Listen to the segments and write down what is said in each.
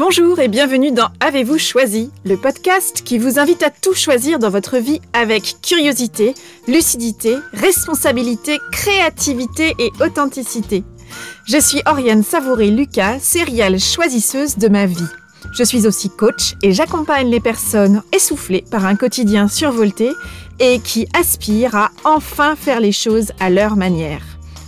Bonjour et bienvenue dans Avez-vous choisi, le podcast qui vous invite à tout choisir dans votre vie avec curiosité, lucidité, responsabilité, créativité et authenticité. Je suis Oriane Savouré-Lucas, céréale choisisseuse de ma vie. Je suis aussi coach et j'accompagne les personnes essoufflées par un quotidien survolté et qui aspirent à enfin faire les choses à leur manière.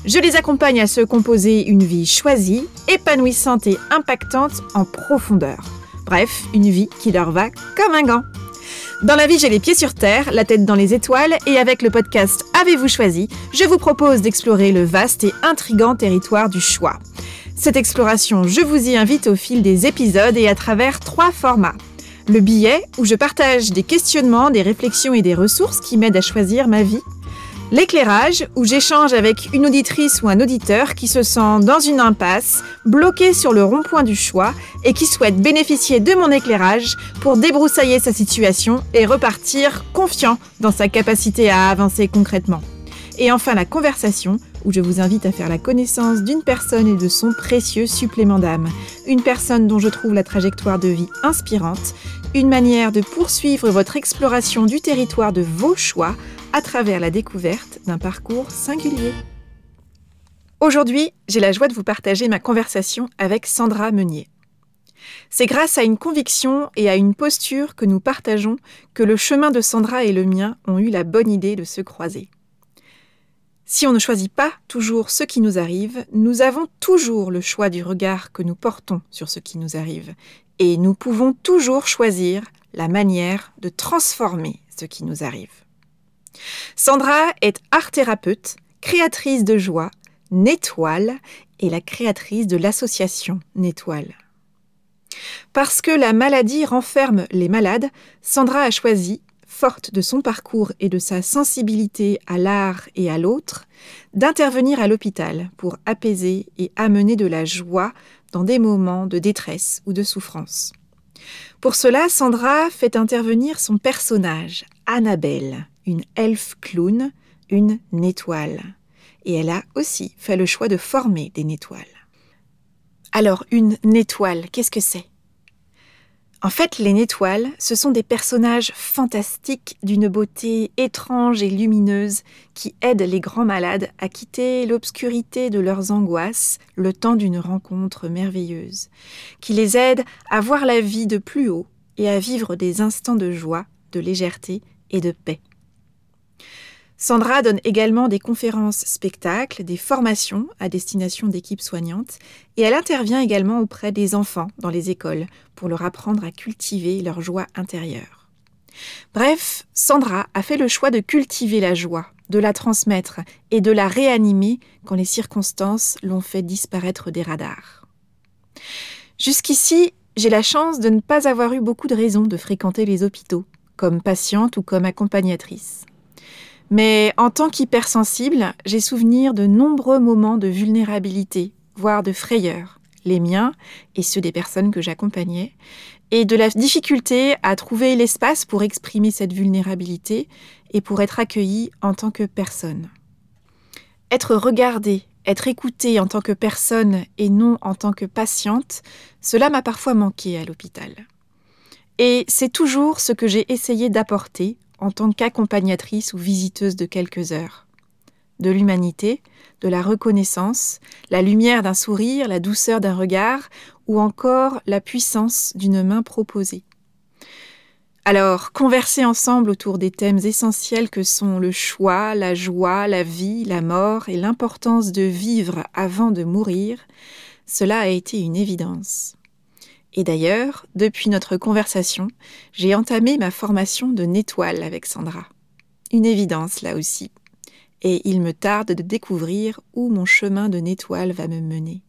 Je les accompagne à se composer une vie choisie, épanouissante et impactante en profondeur. Bref, une vie qui leur va comme un gant. Dans la vie, j'ai les pieds sur terre, la tête dans les étoiles, et avec le podcast Avez-vous choisi, je vous propose d'explorer le vaste et intrigant territoire du choix. Cette exploration, je vous y invite au fil des épisodes et à travers trois formats. Le billet, où je partage des questionnements, des réflexions et des ressources qui m'aident à choisir ma vie. L'éclairage, où j'échange avec une auditrice ou un auditeur qui se sent dans une impasse, bloqué sur le rond-point du choix et qui souhaite bénéficier de mon éclairage pour débroussailler sa situation et repartir confiant dans sa capacité à avancer concrètement. Et enfin la conversation, où je vous invite à faire la connaissance d'une personne et de son précieux supplément d'âme. Une personne dont je trouve la trajectoire de vie inspirante, une manière de poursuivre votre exploration du territoire de vos choix à travers la découverte d'un parcours singulier. Aujourd'hui, j'ai la joie de vous partager ma conversation avec Sandra Meunier. C'est grâce à une conviction et à une posture que nous partageons que le chemin de Sandra et le mien ont eu la bonne idée de se croiser. Si on ne choisit pas toujours ce qui nous arrive, nous avons toujours le choix du regard que nous portons sur ce qui nous arrive, et nous pouvons toujours choisir la manière de transformer ce qui nous arrive. Sandra est art-thérapeute, créatrice de joie, Nétoile et la créatrice de l'association Nétoile. Parce que la maladie renferme les malades, Sandra a choisi, forte de son parcours et de sa sensibilité à l'art et à l'autre, d'intervenir à l'hôpital pour apaiser et amener de la joie dans des moments de détresse ou de souffrance. Pour cela, Sandra fait intervenir son personnage, Annabelle, une elfe clown, une nétoile. Et elle a aussi fait le choix de former des nétoiles. Alors, une nétoile, qu'est-ce que c'est? En fait, les nétoiles, ce sont des personnages fantastiques d'une beauté étrange et lumineuse qui aident les grands malades à quitter l'obscurité de leurs angoisses le temps d'une rencontre merveilleuse, qui les aident à voir la vie de plus haut et à vivre des instants de joie, de légèreté et de paix. Sandra donne également des conférences spectacles, des formations à destination d'équipes soignantes, et elle intervient également auprès des enfants dans les écoles pour leur apprendre à cultiver leur joie intérieure. Bref, Sandra a fait le choix de cultiver la joie, de la transmettre et de la réanimer quand les circonstances l'ont fait disparaître des radars. Jusqu'ici, j'ai la chance de ne pas avoir eu beaucoup de raisons de fréquenter les hôpitaux, comme patiente ou comme accompagnatrice. Mais en tant qu'hypersensible, j'ai souvenir de nombreux moments de vulnérabilité, voire de frayeur, les miens et ceux des personnes que j'accompagnais, et de la difficulté à trouver l'espace pour exprimer cette vulnérabilité et pour être accueilli en tant que personne. Être regardée, être écoutée en tant que personne et non en tant que patiente, cela m'a parfois manqué à l'hôpital. Et c'est toujours ce que j'ai essayé d'apporter en tant qu'accompagnatrice ou visiteuse de quelques heures. De l'humanité, de la reconnaissance, la lumière d'un sourire, la douceur d'un regard, ou encore la puissance d'une main proposée. Alors, converser ensemble autour des thèmes essentiels que sont le choix, la joie, la vie, la mort et l'importance de vivre avant de mourir, cela a été une évidence. Et d'ailleurs, depuis notre conversation, j'ai entamé ma formation de nettoile avec Sandra. Une évidence là aussi. Et il me tarde de découvrir où mon chemin de nettoile va me mener.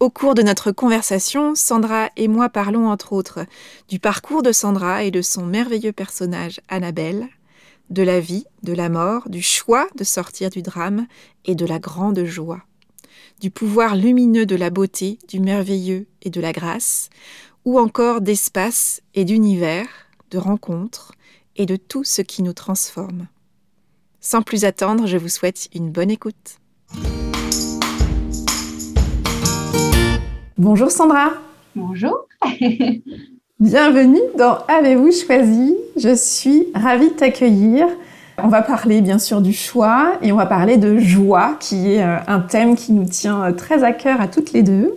Au cours de notre conversation, Sandra et moi parlons entre autres du parcours de Sandra et de son merveilleux personnage Annabelle, de la vie, de la mort, du choix de sortir du drame et de la grande joie du pouvoir lumineux de la beauté, du merveilleux et de la grâce, ou encore d'espace et d'univers, de rencontres et de tout ce qui nous transforme. Sans plus attendre, je vous souhaite une bonne écoute. Bonjour Sandra. Bonjour. Bienvenue dans Avez-vous choisi? Je suis ravie de t'accueillir. On va parler bien sûr du choix et on va parler de joie, qui est euh, un thème qui nous tient euh, très à cœur à toutes les deux.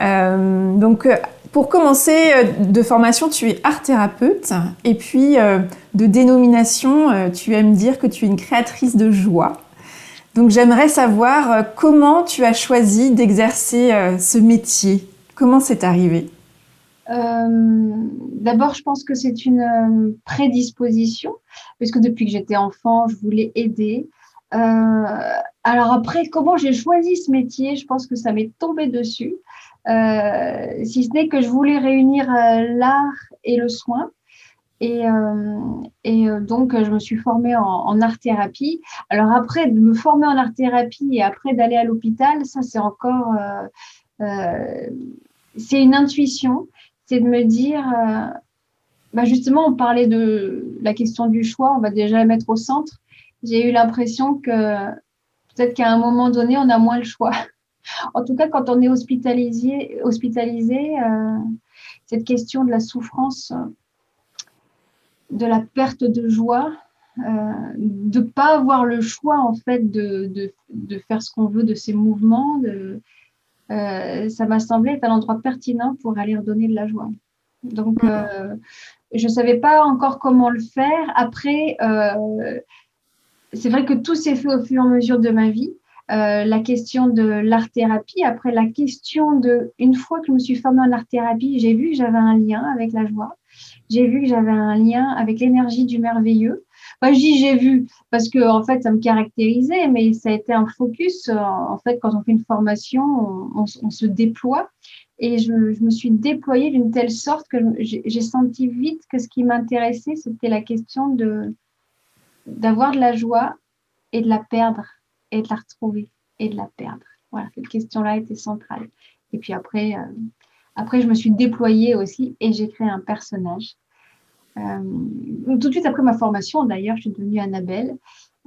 Euh, donc, pour commencer, de formation, tu es art thérapeute et puis de dénomination, tu aimes dire que tu es une créatrice de joie. Donc, j'aimerais savoir comment tu as choisi d'exercer ce métier? Comment c'est arrivé? D'abord, je pense que c'est une prédisposition puisque depuis que j'étais enfant, je voulais aider. Euh, alors après, comment j'ai choisi ce métier Je pense que ça m'est tombé dessus. Euh, si ce n'est que je voulais réunir euh, l'art et le soin. Et, et donc, je me suis formée en, art-thérapie. Alors après, de me former en art-thérapie et après d'aller à l'hôpital, ça c'est encore... c'est une intuition. C'est de me dire, bah justement, on parlait de la question du choix, on va déjà la mettre au centre. J'ai eu l'impression que peut-être qu'à un moment donné, on a moins le choix. en tout cas, quand on est hospitalisé, hospitalisé euh, cette question de la souffrance, de la perte de joie, euh, de ne pas avoir le choix en fait de, de, de faire ce qu'on veut de ces mouvements, de, euh, ça m'a semblé être un endroit pertinent pour aller redonner de la joie. Donc, mm. Je ne savais pas encore comment le faire. Après, euh, c'est vrai que tout s'est fait au fur et à mesure de ma vie. Euh, la question de l'art-thérapie, après la question de, une fois que je me suis formée en art-thérapie, j'ai vu que j'avais un lien avec la joie, j'ai vu que j'avais un lien avec l'énergie du merveilleux. Je dis j'ai vu parce que en fait ça me caractérisait, mais ça a été un focus. En fait, quand on fait une formation, on se déploie et je, me suis déployée d'une telle sorte que j'ai senti vite que ce qui m'intéressait, c'était la question de d'avoir de la joie et de la perdre et de la retrouver et de la perdre. Voilà, cette question-là était centrale. Et puis après, euh, après, je me suis déployée aussi et j'ai créé un personnage. Euh, tout de suite après ma formation, d'ailleurs, je suis devenue Annabelle.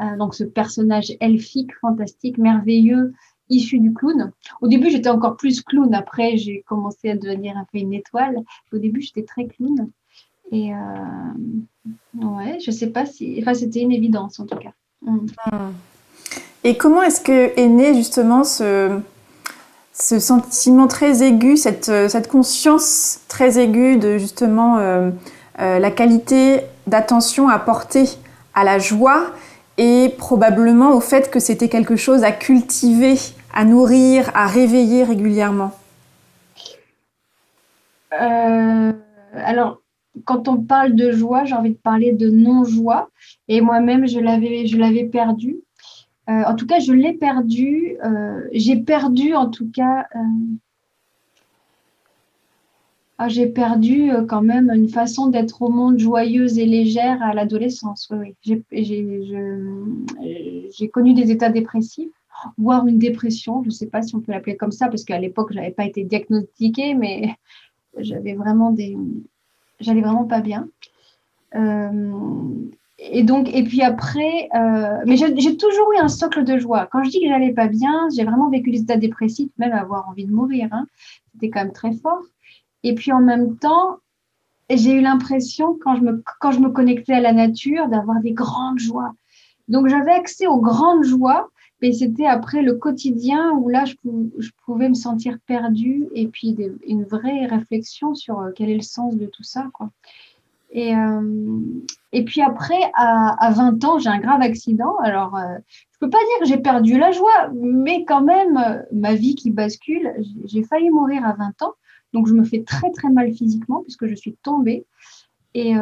Euh, donc ce personnage elfique, fantastique, merveilleux, issue du clown. Au début, j'étais encore plus clown. Après, j'ai commencé à devenir un peu une étoile. Au début, j'étais très clown. Et euh, ouais, je sais pas si. Enfin, c'était une évidence en tout cas. Mm. Hmm. Et comment est-ce que est né justement ce, ce sentiment très aigu, cette, cette conscience très aiguë de justement euh, euh, la qualité d'attention à porter à la joie et probablement au fait que c'était quelque chose à cultiver à nourrir, à réveiller régulièrement euh, Alors, quand on parle de joie, j'ai envie de parler de non-joie. Et moi-même, je l'avais, je. Euh, en tout cas, je l'ai perdu. Euh, j'ai perdu, en tout cas, ah, j'ai perdu quand même une façon d'être au monde joyeuse et légère à l'adolescence. Oui, oui. J'ai connu des états dépressifs voire une dépression. Je ne sais pas si on peut l'appeler comme ça, parce qu'à l'époque, je n'avais pas été diagnostiquée, mais j'avais vraiment. J'allais vraiment pas bien. Euh, et donc, et puis après, euh, mais j'ai toujours eu un socle de joie. Quand je dis que j'allais pas bien, j'ai vraiment vécu les états dépressifs, même avoir envie de mourir. Hein. C'était quand même très fort. Et puis en même temps, j'ai eu l'impression, quand, je me, quand je me connectais à la nature, d'avoir des grandes joies. Donc j'avais accès aux grandes joies mais c'était après le quotidien où là, je, pouvais me sentir perdue et puis une vraie réflexion sur euh, quel est le sens de tout ça. Quoi. Et, euh, et puis après, à, 20 ans, j'ai un grave accident. Alors, euh, je peux pas dire que j'ai perdu la joie, mais quand même, ma vie qui bascule, j'ai failli mourir à 20 ans. Donc, je me fais très, très mal physiquement puisque je suis tombée. Et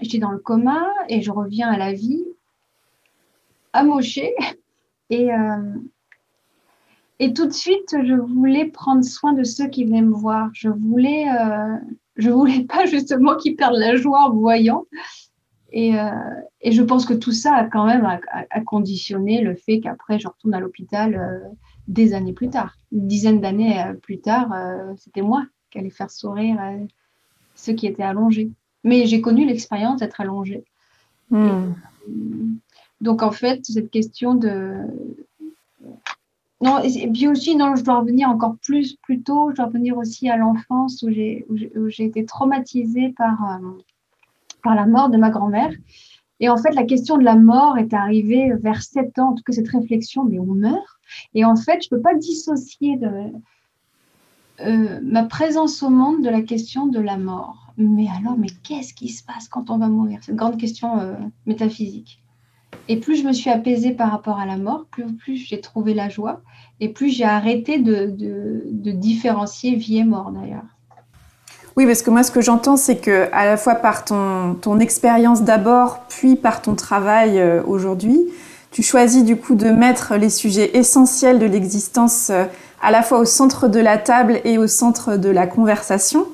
j'étais dans le coma et je reviens à la vie amochée et, euh, et tout de suite, je voulais prendre soin de ceux qui venaient me voir. Je voulais, euh, je voulais pas justement qu'ils perdent la joie en voyant. Et, euh, et, je pense que tout ça a quand même a, conditionné le fait qu'après, je retourne à l'hôpital des années plus tard. Une dizaine d'années plus tard, c'était moi qui allais faire sourire ceux qui étaient allongés. Mais j'ai connu l'expérience d'être allongée. Hmm. Donc en fait, cette question de non, et puis aussi, non, je dois revenir encore plus, plus tôt, je dois revenir aussi à l'enfance où j'ai, été traumatisée par, euh, par la mort de ma grand-mère. Et en fait, la question de la mort est arrivée vers sept ans, en tout cas cette réflexion, mais on meurt. Et en fait, je ne peux pas dissocier de, euh, ma présence au monde de la question de la mort. Mais alors, mais qu'est-ce qui se passe quand on va mourir? C'est une grande question euh, métaphysique. Et plus je me suis apaisée par rapport à la mort, plus, j'ai trouvé la joie, et plus j'ai arrêté de, différencier vie et mort d'ailleurs. Oui, parce que moi, ce que j'entends, c'est que à la fois par ton, expérience d'abord, puis par ton travail euh, aujourd'hui, tu choisis du coup de mettre les sujets essentiels de l'existence à la fois au centre de la table et au centre de la conversation.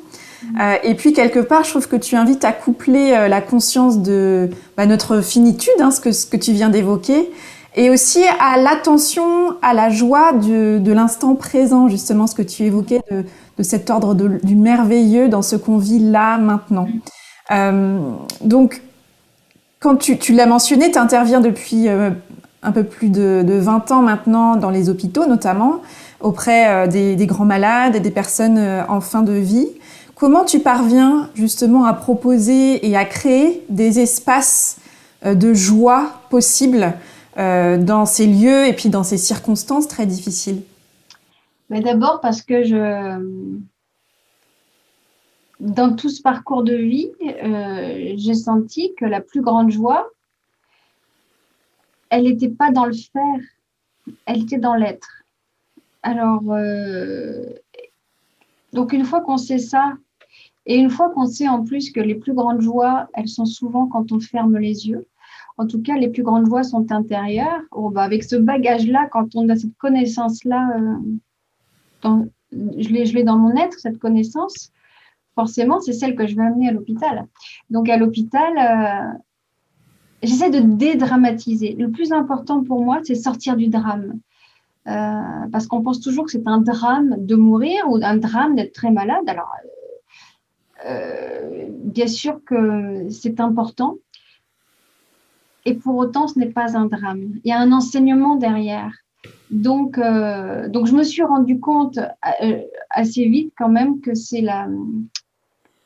Mm. Euh, et puis quelque part, je trouve que tu invites à coupler euh, la conscience de bah, notre finitude, hein, ce, que, ce que tu viens d'évoquer, et aussi à l'attention, à la joie de, de l'instant présent, justement ce que tu évoquais de, de cet ordre de, du merveilleux dans ce qu'on vit là, maintenant. Mm. Euh, donc, quand tu, tu l'as mentionné, tu interviens depuis un peu plus de, de, 20 ans maintenant dans les hôpitaux notamment, auprès euh, des, grands malades et des personnes euh, en fin de vie. Comment tu parviens justement à proposer et à créer des espaces de joie possibles dans ces lieux et puis dans ces circonstances très difficiles? Mais D'abord parce que dans tout ce parcours de vie, euh, j'ai senti que la plus grande joie, elle n'était pas dans le faire, elle était dans l'être. Alors, euh, donc une fois qu'on sait ça, et une fois qu'on sait en plus que les plus grandes joies, elles sont souvent quand on ferme les yeux. En tout cas, les plus grandes joies sont intérieures. Oh, bah, avec ce bagage-là, quand on a cette connaissance-là, euh, je l'ai dans mon être, cette connaissance, forcément, c'est celle que je vais amener à l'hôpital. Donc, à l'hôpital, euh, j'essaie de dédramatiser. Le plus important pour moi, c'est sortir du drame. Euh, parce qu'on pense toujours que c'est un drame de mourir ou un drame d'être très malade. Alors, euh, bien sûr que c'est important. Et pour autant, ce n'est pas un drame. Il y a un enseignement derrière. Donc, donc je me suis rendu compte assez vite quand même que c'est la,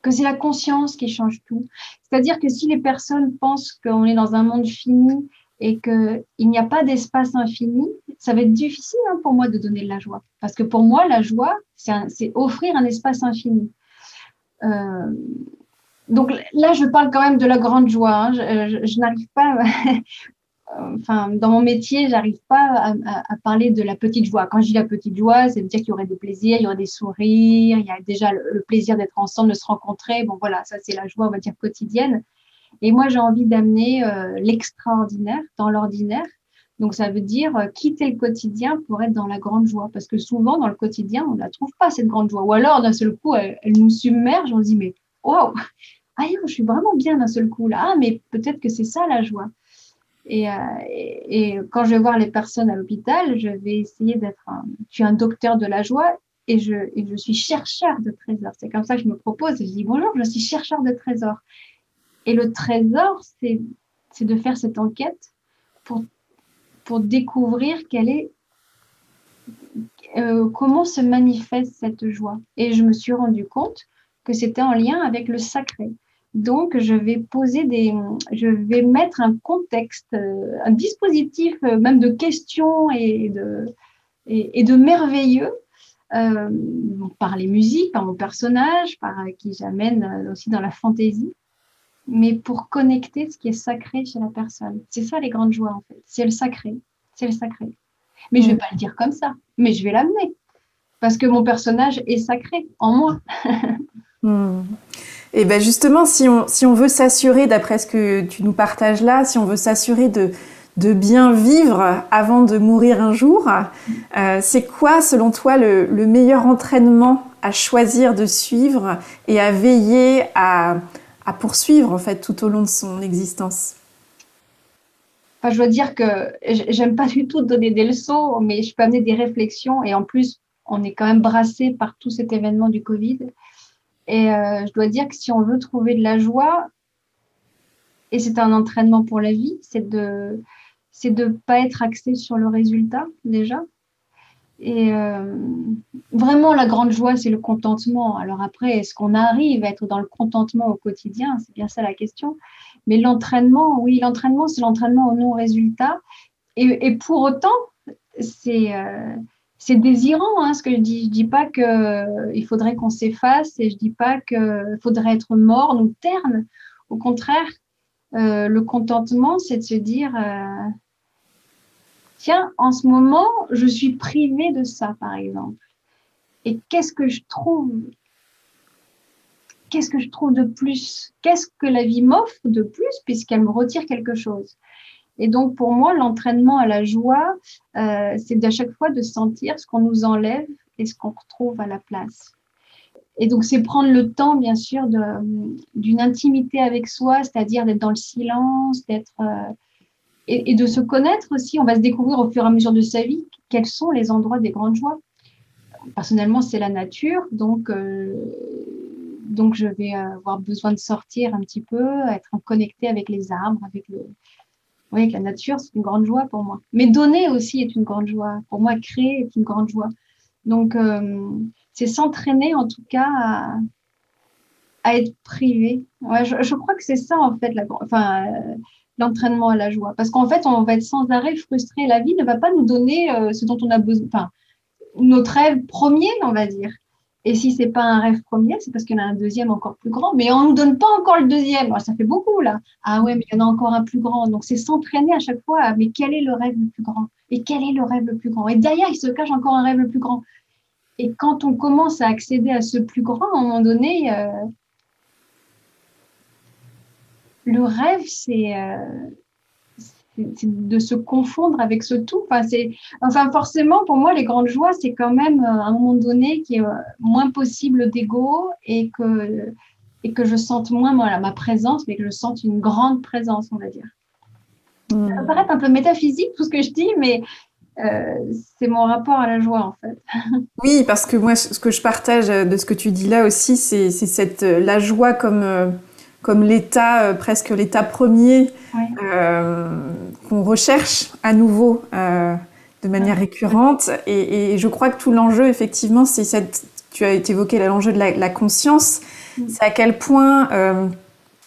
que c'est la conscience qui change tout. C'est-à-dire que si les personnes pensent qu'on est dans un monde fini et qu'il n'y a pas d'espace infini, ça va être difficile hein, pour moi de donner de la joie. Parce que pour moi, la joie, c'est offrir un espace infini. Euh, donc là, je parle quand même de la grande joie. Hein. Je, n'arrive pas enfin, dans mon métier, j'arrive pas à, parler de la petite joie. Quand je dis la petite joie, c'est dire qu'il y aurait des plaisirs, il y aurait des sourires, il y a déjà le, plaisir d'être ensemble, de se rencontrer. Bon, voilà, ça, c'est la joie, on va dire, quotidienne. Et moi, j'ai envie d'amener euh, l'extraordinaire dans l'ordinaire. Donc, ça veut dire euh, quitter le quotidien pour être dans la grande joie. Parce que souvent, dans le quotidien, on ne la trouve pas, cette grande joie. Ou alors, d'un seul coup, elle, nous submerge. On se dit, mais waouh, ah, je suis vraiment bien d'un seul coup là. Ah, mais peut-être que c'est ça la joie. Euh, et, quand je vais voir les personnes à l'hôpital, je vais essayer d'être un, je suis un docteur de la joie et je, suis chercheur de trésors. C'est comme ça que je me propose je dis bonjour, je suis chercheur de trésors. Et le trésor, c'est, de faire cette enquête pour, pour découvrir quelle est, euh, comment se manifeste cette joie. Et je me suis rendu compte que c'était en lien avec le sacré. Donc, je vais poser des, je vais mettre un contexte, euh, un dispositif euh, même de questions et de, et, de merveilleux par les musiques, par mon personnage, par qui j'amène aussi dans la fantaisie, mais pour connecter ce qui est sacré chez la personne. C'est ça les grandes joies en fait. C'est le sacré, c'est le sacré. Mais je vais mm. pas le dire comme ça, mais je vais l'amener parce que mon personnage est sacré en moi. mm. Et ben justement, si on, si on veut s'assurer, d'après ce que tu nous partages là, si on veut s'assurer de, de bien vivre avant de mourir un jour, euh, c'est quoi, selon toi, le, le, meilleur entraînement à choisir de suivre et à veiller à, à poursuivre en fait tout au long de son existence. Enfin, Je dois dire que j'aime pas du tout donner des leçons, mais je peux amener des réflexions. Et en plus, on est quand même brassé par tout cet événement du Covid. Et euh, je dois dire que si on veut trouver de la joie, et c'est un entraînement pour la vie, c'est de c'est de pas être axé sur le résultat déjà, Et euh, vraiment, la grande joie, c'est le contentement. Alors après, est-ce qu'on arrive à être dans le contentement au quotidien? C'est bien ça la question. Mais l'entraînement, oui, l'entraînement, c'est l'entraînement au non-résultat. Et, pour autant, c'est euh, c'est désirant, hein, ce que je dis. Je dis pas qu'il euh, faudrait qu'on s'efface et je dis pas qu'il faudrait être morne ou terne. Au contraire, le contentement, c'est de se dire tiens, en ce moment, je suis privée de ça, par exemple. Et qu'est-ce que je trouve? Qu'est-ce que je trouve de plus? Qu'est-ce que la vie m'offre de plus puisqu'elle me retire quelque chose? Et donc, pour moi, l'entraînement à la joie, euh, c'est à chaque fois de sentir ce qu'on nous enlève et ce qu'on retrouve à la place. Et donc, c'est prendre le temps, bien sûr, d'une intimité avec soi, c'est-à-dire d'être dans le silence, d'être euh, et, de se connaître aussi. On va se découvrir au fur et à mesure de sa vie quels sont les endroits des grandes joies. Personnellement, c'est la nature, donc, euh, donc je vais avoir besoin de sortir un petit peu, être connecté avec les arbres, avec, le, oui, la nature, c'est une grande joie pour moi. Mais donner aussi est une grande joie. Pour moi, créer est une grande joie. Donc, euh, c'est s'entraîner en tout cas à, être privé. Ouais, je, je, crois que c'est ça en fait, la, enfin, l'entraînement à la joie. Parce qu'en fait, on va être sans arrêt frustré. La vie ne va pas nous donner euh, ce dont on a besoin, enfin, notre rêve premier, on va dire. Et si c'est pas un rêve premier, c'est parce qu'il y en a un deuxième encore plus grand. Mais on ne donne pas encore le deuxième. ça fait beaucoup là. Ah ouais, mais il y en a encore un plus grand. Donc c'est s'entraîner à chaque fois. Mais quel est le rêve le plus grand? Et quel est le rêve le plus grand? Et derrière, il se cache encore un rêve le plus grand. Et quand on commence à accéder à ce plus grand, à un moment donné, euh, le rêve, euh, c'est de se confondre avec ce tout. Enfin, enfin, forcément, pour moi, les grandes joies, c'est quand même euh, à un moment donné qui est euh, moins possible d'ego et que, et que je sente moins ma présence, mais que je sente une grande présence, on va dire. Hmm. Ça paraît un peu métaphysique tout ce que je dis, mais c'est mon rapport à la joie en fait. Oui, parce que moi, ce que je partage de ce que tu dis là aussi, c'est cette la joie comme comme l'état, euh, presque l'état premier euh, qu'on recherche à nouveau euh, de manière récurrente. Et, je crois que tout l'enjeu, effectivement, c'est cette. Tu as évoqué l'enjeu de la, conscience. Mm. C'est à quel point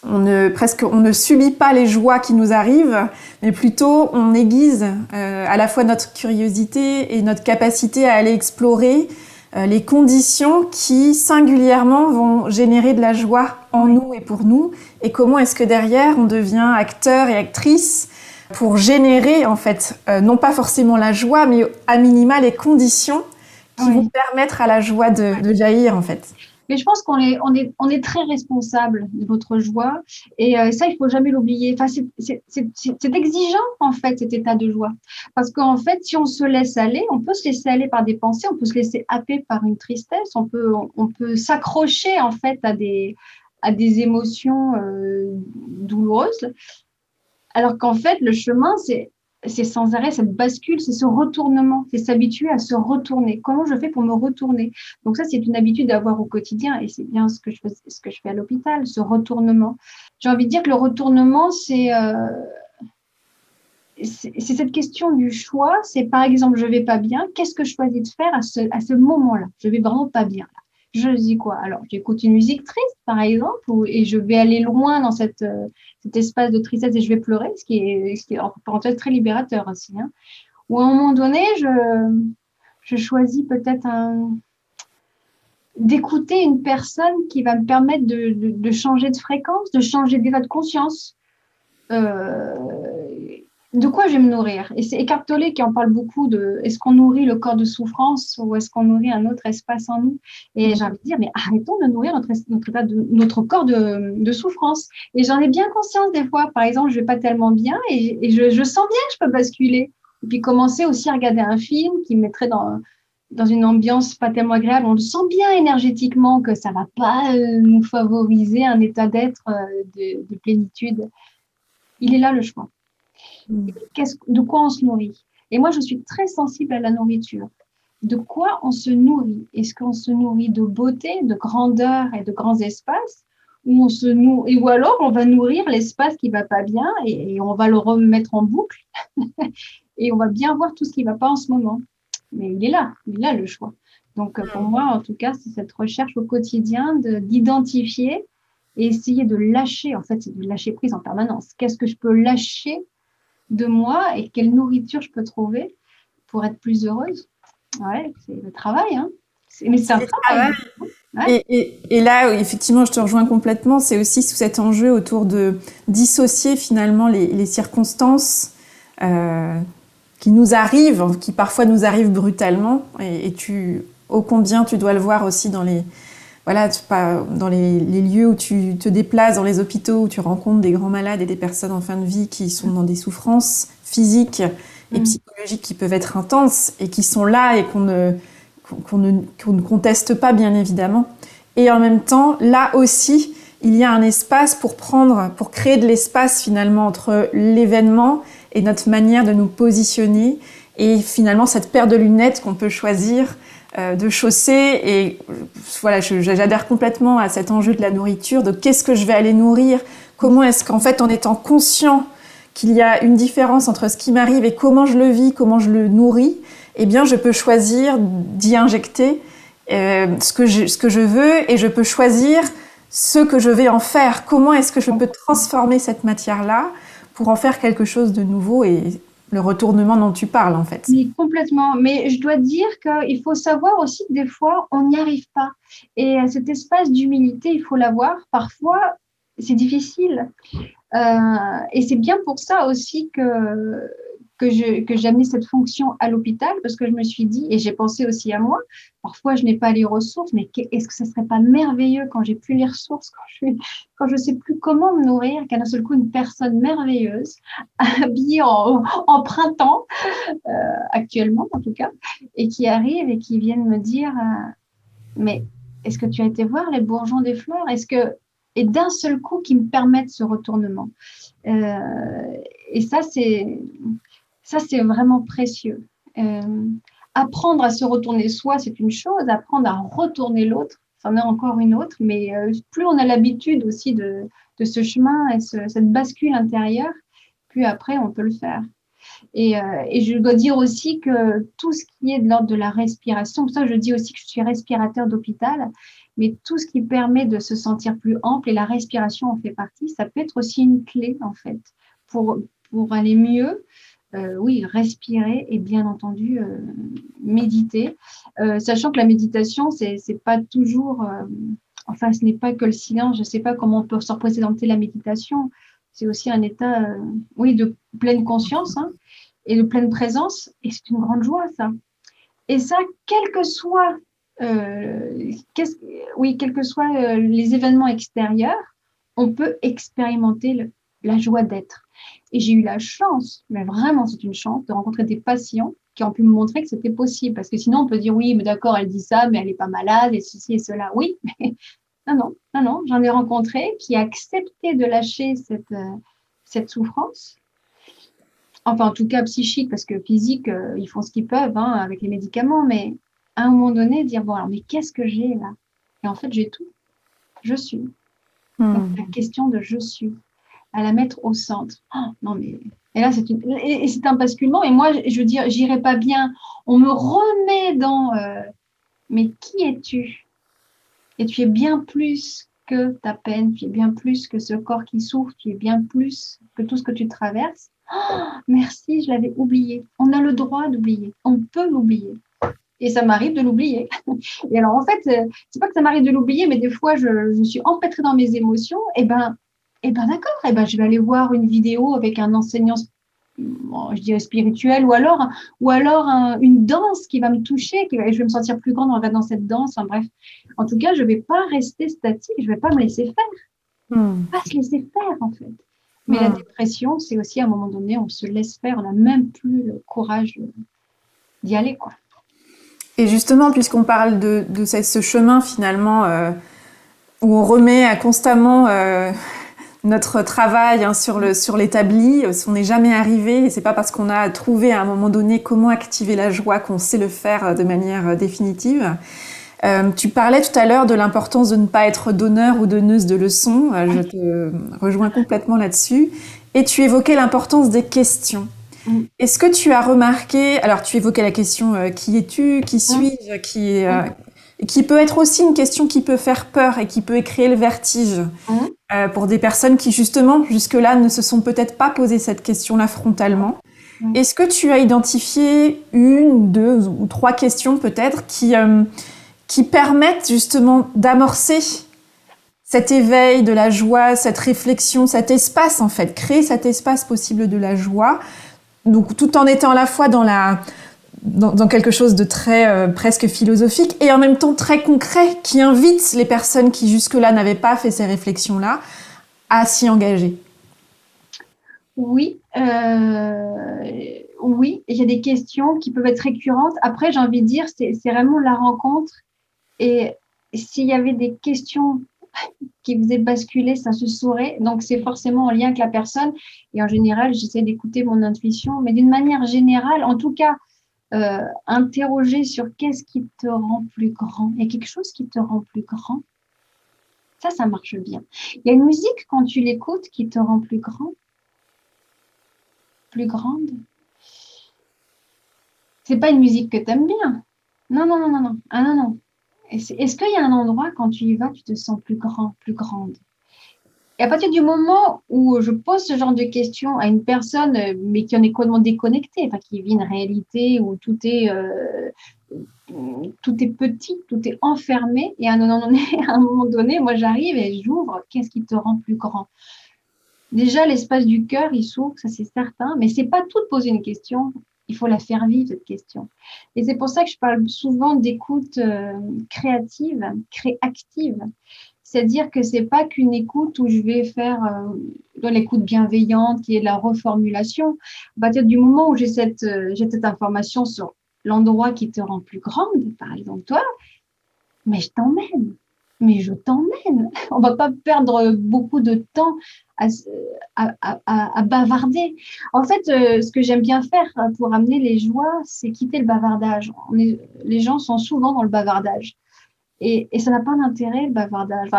on ne presque on ne subit pas les joies qui nous arrivent, mais plutôt on aiguise à la fois notre curiosité et notre capacité à aller explorer les conditions qui singulièrement vont générer de la joie en nous et pour nous, et comment est-ce que derrière on devient acteur et actrice pour générer en fait euh, non pas forcément la joie, mais à minima les conditions qui vont permettre à la joie de, de jaillir en fait. Mais je pense qu'on est, on est, on est très responsable de notre joie. Et euh, ça, il faut jamais l'oublier. Enfin, c'est exigeant, en fait, cet état de joie. Parce qu'en fait, si on se laisse aller, on peut se laisser aller par des pensées, on peut se laisser happer par une tristesse, on peut, on, peut s'accrocher, en fait, à des, à des émotions euh, douloureuses. Alors qu'en fait, le chemin, c'est c'est sans arrêt cette bascule, c'est ce retournement, c'est s'habituer à se retourner. Comment je fais pour me retourner? Donc ça, c'est une habitude à avoir au quotidien et c'est bien ce que je fais, à l'hôpital, ce retournement. J'ai envie de dire que le retournement, c'est euh, c'est cette question du choix. C'est par exemple, je vais pas bien, qu'est-ce que je choisis de faire à ce, à ce moment-là? Je vais vraiment pas bien je dis quoi Alors, j'écoute une musique triste, par exemple, et je vais aller loin dans euh, cet espace de tristesse et je vais pleurer, ce qui est, en parenthèse très libérateur aussi. Hein. Ou à un moment donné, je, choisis peut-être d'écouter une personne qui va me permettre de, de, changer de fréquence, de changer d'état de conscience. Euh, de quoi je vais me nourrir? Et c'est Eckhart Tolle qui en parle beaucoup de est-ce qu'on nourrit le corps de souffrance ou est-ce qu'on nourrit un autre espace en nous? Et j'ai envie de dire, mais arrêtons de nourrir notre, notre, notre corps de, souffrance. Et j'en ai bien conscience des fois. Par exemple, je vais pas tellement bien et, je, sens bien que je peux basculer. Et puis commencer aussi à regarder un film qui me mettrait dans, dans une ambiance pas tellement agréable. On le sent bien énergétiquement que ça va pas euh, nous favoriser un état d'être euh, de, de plénitude. Il est là le choix. Mm. de quoi on se nourrit? Et moi, je suis très sensible à la nourriture. De quoi on se nourrit? Est-ce qu'on se nourrit de beauté, de grandeur et de grands espaces? Ou, on se nourrit, ou alors on va nourrir l'espace qui va pas bien et, on va le remettre en boucle et on va bien voir tout ce qui va pas en ce moment. mais il est là, il a le choix. Donc, pour moi, en tout cas, c'est cette recherche au quotidien d'identifier et essayer de lâcher. En fait, c'est de lâcher prise en permanence. Qu'est-ce que je peux lâcher de moi et quelle nourriture je peux trouver pour être plus heureuse Ouais, c'est le travail. Hein. Mais c'est un travail. Et, là, effectivement, je te rejoins complètement. C'est aussi sous cet enjeu autour de dissocier finalement les, circonstances euh, qui nous arrivent, qui parfois nous arrivent brutalement. Et, tu, ô combien tu dois le voir aussi dans les, voilà, pas, dans les, lieux où tu te déplaces, dans les hôpitaux où tu rencontres des grands malades et des personnes en fin de vie qui sont dans des souffrances physiques et mm. psychologiques qui peuvent être intenses et qui sont là et qu'on ne qu'on ne, ne, conteste pas bien évidemment. Et en même temps, là aussi, il y a un espace pour prendre, pour créer de l'espace finalement entre l'événement et notre manière de nous positionner et finalement cette paire de lunettes qu'on peut choisir de chausser et voilà j'adhère complètement à cet enjeu de la nourriture de qu'est-ce que je vais aller nourrir comment est-ce qu'en fait en étant conscient qu'il y a une différence entre ce qui m'arrive et comment je le vis comment je le nourris eh bien, je peux choisir d'y injecter euh, ce, que je, ce que je veux et je peux choisir ce que je vais en faire. Comment est-ce que je peux transformer cette matière-là pour en faire quelque chose de nouveau et le retournement dont tu parles en fait. Oui, complètement. Mais je dois dire qu'il faut savoir aussi que des fois, on n'y arrive pas. Et cet espace d'humilité, il faut l'avoir. Parfois, c'est difficile. Euh, et c'est bien pour ça aussi que que j'ai que cette fonction à l'hôpital parce que je me suis dit, et j'ai pensé aussi à moi, parfois je n'ai pas les ressources, mais est-ce que ce serait pas merveilleux quand j'ai plus les ressources, quand je quand je sais plus comment me nourrir, qu'à un seul coup une personne merveilleuse, habillée en, en printemps, euh, actuellement en tout cas, et qui arrive et qui vienne me dire, euh, mais est-ce que tu as été voir les bourgeons des fleurs? Est-ce que et d'un seul coup qui me permettent ce retournement? Euh, et ça, c'est ça, c'est vraiment précieux. Euh, apprendre à se retourner soi, c'est une chose. Apprendre à retourner l'autre, c'en est encore une autre. Mais euh, plus on a l'habitude aussi de, ce chemin et cette bascule intérieure, plus après, on peut le faire. Et, euh, et, je dois dire aussi que tout ce qui est de l'ordre de la respiration, pour ça je dis aussi que je suis respirateur d'hôpital, mais tout ce qui permet de se sentir plus ample, et la respiration en fait partie, ça peut être aussi une clé en fait pour, pour aller mieux, euh, oui, respirer et bien entendu euh, méditer, euh, sachant que la méditation, c'est pas toujours, enfin, ce n'est pas que le silence. Je ne sais pas comment on peut se représenter la méditation. C'est aussi un état, oui, de pleine conscience hein, et de pleine présence, et c'est une grande joie, ça. Et ça, quel que soit, oui, quels que soient les événements extérieurs, on peut expérimenter la joie d'être. Et j'ai eu la chance, mais vraiment c'est une chance, de rencontrer des patients qui ont pu me montrer que c'était possible. Parce que sinon, on peut dire oui, mais d'accord, elle dit ça, mais elle n'est pas malade, et ceci et cela. Oui, mais non, non, non, non. J'en ai rencontré qui acceptaient de lâcher cette, euh, cette souffrance. Enfin, en tout cas, psychique, parce que physique, euh, ils font ce qu'ils peuvent hein, avec les médicaments, mais à un moment donné, dire bon, alors, mais qu'est-ce que j'ai là? Et en fait, j'ai tout. Je suis. Hmm. Donc, la question de je suis à la mettre au centre. Oh, non, mais. Et là, c'est un basculement. Et moi, je veux dire, j'irai pas bien. On me remet dans. Euh, mais qui es-tu? Et tu es bien plus que ta peine, tu es bien plus que ce corps qui souffre, tu es bien plus que tout ce que tu traverses. Oh, merci, je l'avais oublié. On a le droit d'oublier. On peut l'oublier. Et ça m'arrive de l'oublier. Et alors, en fait, euh, c'est pas que ça m'arrive de l'oublier, mais des fois, je, je suis empêtrée dans mes émotions. Et ben, eh ben d'accord, eh ben je vais aller voir une vidéo avec un enseignant, je dirais spirituel, ou alors, ou alors une danse qui va me toucher, qui je vais me sentir plus grande en regardant cette danse. bref, en tout cas, je ne vais pas rester statique, je ne vais pas me laisser faire. Hmm. Pas se laisser faire en fait. Mais la hmm. dépression, c'est aussi à un moment donné, on se laisse faire, on n'a même plus le courage d'y aller quoi. Et justement, puisqu'on parle de, ce, chemin finalement euh, où on remet constamment euh, notre travail hein, sur le sur l'établi, euh, on n'est jamais arrivé et c'est pas parce qu'on a trouvé à un moment donné comment activer la joie qu'on sait le faire euh, de manière euh, définitive. tu parlais tout à l'heure de l'importance de ne pas être donneur ou donneuse de leçons. je te rejoins complètement là-dessus. Et tu évoquais l'importance des questions. Mm. Est-ce que tu as remarqué, alors tu évoquais la question euh, qui es-tu, qui mm. suis-je, qui, euh, mm. qui peut être aussi une question qui peut faire peur et qui peut créer le vertige euh, pour des personnes qui justement jusque-là ne se sont peut-être pas posé cette question-là frontalement. Est-ce que tu as identifié une, deux ou trois questions peut-être qui, qui permettent justement d'amorcer cet éveil de la joie, cette réflexion, cet espace en fait, créer cet espace possible de la joie donc tout en étant à la fois dans la dans, quelque chose de très euh, presque philosophique et en même temps très concret qui invite les personnes qui jusque-là n'avaient pas fait ces réflexions-là à s'y engager. Oui, euh, oui, il y a des questions qui peuvent être récurrentes. Après, j'ai envie de dire, c'est vraiment la rencontre. Et s'il y avait des questions qui faisait basculer, ça se saurait. Donc, c'est forcément en lien avec la personne. Et en général, j'essaie d'écouter mon intuition. Mais d'une manière générale, en tout cas, euh, interroger sur qu'est-ce qui te rend plus grand. Il y a quelque chose qui te rend plus grand. Ça, ça marche bien. Il y a une musique, quand tu l'écoutes, qui te rend plus grand? Plus grande? C'est pas une musique que tu aimes bien. Non, non, non, non, non. Ah non, non. Est-ce qu'il y a un endroit, quand tu y vas, tu te sens plus grand, plus grande? Et à partir du moment où je pose ce genre de questions à une personne, euh, mais qui en est complètement déconnectée, enfin, qui vit une réalité où tout est, euh, tout est petit, tout est enfermé, et à un moment donné, à un moment donné moi j'arrive et j'ouvre, qu'est-ce qui te rend plus grand? Déjà, l'espace du cœur, il s'ouvre, ça c'est certain, mais c'est pas tout de poser une question, il faut la faire vivre, cette question. Et c'est pour ça que je parle souvent d'écoute euh, créative, créative. C'est-à-dire que c'est pas qu'une écoute où je vais faire euh, l'écoute bienveillante, qui est la reformulation. À partir du moment où j'ai cette, euh, cette information sur l'endroit qui te rend plus grande, par exemple toi, mais je t'emmène mais je t'emmène. On va pas perdre beaucoup de temps à, bavarder. En fait, euh, ce que j'aime bien faire pour amener les joies, c'est quitter le bavardage. Les gens sont souvent dans le bavardage. Et, ça n'a pas d'intérêt, le bavardage.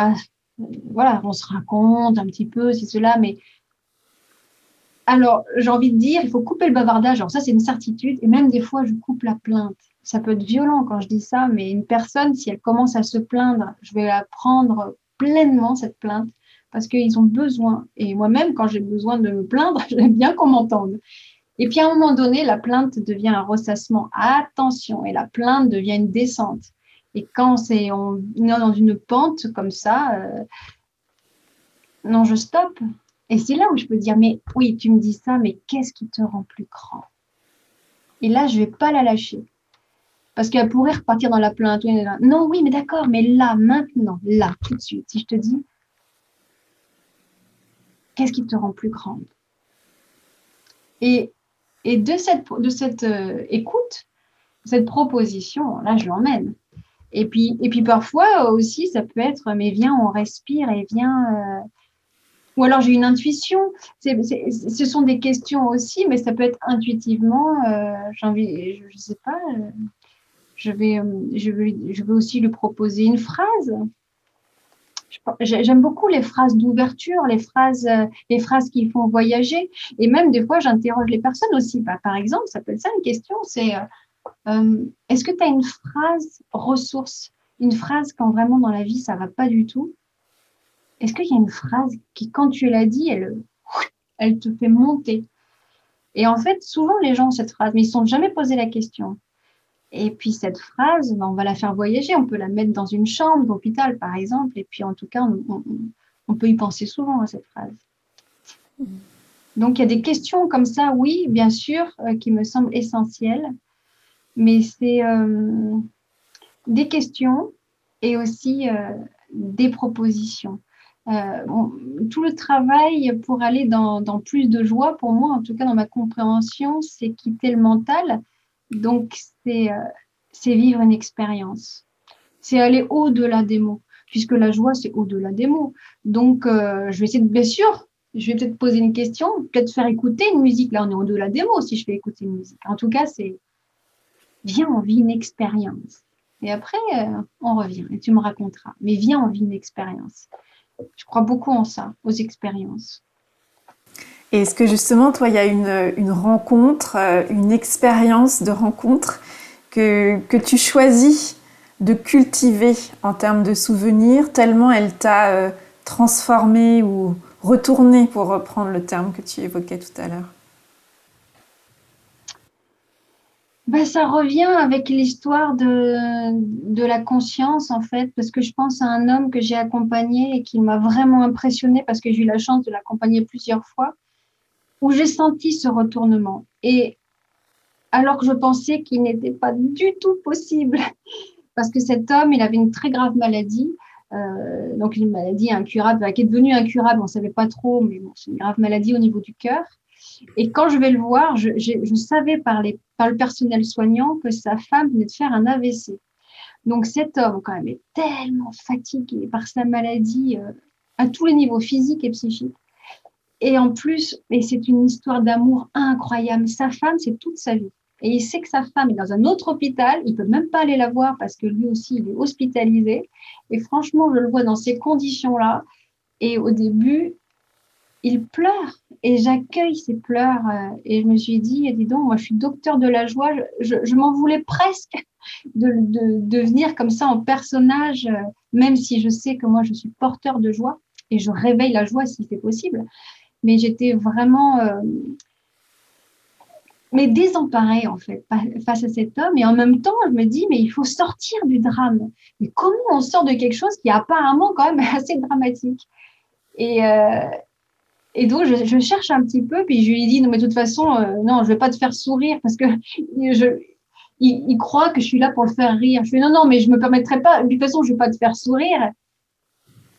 voilà, on se raconte un petit peu, si cela, mais alors, j'ai envie de dire, il faut couper le bavardage. Alors ça, c'est une certitude. Et même des fois, je coupe la plainte ça peut être violent quand je dis ça, mais une personne, si elle commence à se plaindre, je vais la prendre pleinement, cette plainte, parce qu'ils ont besoin. Et moi-même, quand j'ai besoin de me plaindre, j'aime bien qu'on m'entende. Et puis à un moment donné, la plainte devient un ressassement. Attention, et la plainte devient une descente. Et quand c'est on est dans une pente comme ça, euh, non, je stoppe. Et c'est là où je peux dire, mais oui, tu me dis ça, mais qu'est-ce qui te rend plus grand? Et là, je vais pas la lâcher. Parce qu'elle pourrait repartir dans la plainte. Non, oui, mais d'accord, mais là, maintenant, là, tout de suite, si je te dis, qu'est-ce qui te rend plus grande? Et, et, de cette, de cette euh, écoute, cette proposition, là, je l'emmène. Et puis, et puis parfois aussi, ça peut être, mais viens, on respire et viens. Euh, ou alors j'ai une intuition. ce sont des questions aussi, mais ça peut être intuitivement, euh, j'ai envie, je ne sais pas, je vais, euh, je, vais, je vais aussi lui proposer une phrase. J'aime beaucoup les phrases d'ouverture, les phrases, euh, les phrases qui font voyager. Et même des fois, j'interroge les personnes aussi. Bah, par exemple, ça peut être ça une question, c'est euh, est-ce que tu as une phrase ressource, une phrase quand vraiment dans la vie ça va pas du tout? Est-ce qu'il y a une phrase qui, quand tu l'as dit, elle, elle te fait monter? Et en fait, souvent les gens ont cette phrase, mais ils ne se sont jamais posé la question. Et puis cette phrase, ben, on va la faire voyager, on peut la mettre dans une chambre d'hôpital par exemple, et puis en tout cas, on, peut y penser souvent à cette phrase. Donc il y a des questions comme ça, oui, bien sûr, euh, qui me semblent essentielles, mais c'est euh, des questions et aussi euh, des propositions. tout le travail pour aller dans, plus de joie, pour moi, en tout cas dans ma compréhension, c'est quitter le mental donc, euh, c'est vivre une expérience. C'est aller au-delà des mots, puisque la joie, c'est au-delà des mots. Donc, euh, je vais essayer de, bien sûr, je vais peut-être poser une question, peut-être faire écouter une musique. Là, on est au-delà des mots si je fais écouter une musique. En tout cas, c'est viens, on vit une expérience. Et après, euh, on revient et tu me raconteras. Mais viens, on vit une expérience. Je crois beaucoup en ça, aux expériences. Et est-ce que justement, toi, il y a une, rencontre, euh, une expérience de rencontre que, que, tu choisis de cultiver en termes de souvenirs, tellement elle t'a euh, transformé ou retourné, pour reprendre le terme que tu évoquais tout à l'heure? Ben, ça revient avec l'histoire de, de la conscience, en fait, parce que je pense à un homme que j'ai accompagné et qui m'a vraiment impressionné parce que j'ai eu la chance de l'accompagner plusieurs fois où j'ai senti ce retournement. Et alors que je pensais qu'il n'était pas du tout possible, parce que cet homme, il avait une très grave maladie, euh, donc une maladie incurable, qui est devenue incurable, on ne savait pas trop, mais c'est une grave maladie au niveau du cœur. Et quand je vais le voir, je, je, savais par, les, par le personnel soignant que sa femme venait de faire un AVC. Donc cet homme, quand même, est tellement fatigué par sa maladie euh, à tous les niveaux physiques et psychiques. Et en plus, et c'est une histoire d'amour incroyable. Sa femme, c'est toute sa vie. Et il sait que sa femme est dans un autre hôpital. Il peut même pas aller la voir parce que lui aussi, il est hospitalisé. Et franchement, je le vois dans ces conditions-là. Et au début, il pleure. Et j'accueille ses pleurs. Euh, et je me suis dit, dis donc, moi, je suis docteur de la joie. Je, m'en voulais presque de, de, de, venir comme ça en personnage, euh, même si je sais que moi, je suis porteur de joie. Et je réveille la joie si c'est possible mais j'étais vraiment euh, désemparée en fait face à cet homme et en même temps je me dis mais il faut sortir du drame mais comment on sort de quelque chose qui est apparemment quand même assez dramatique? Et et donc je, cherche un petit peu puis je lui dis non mais de toute façon euh, non je vais pas te faire sourire parce que je il, croit que je suis là pour le faire rire. Je lui dis non non mais je me permettrai pas. De toute façon je vais pas te faire sourire.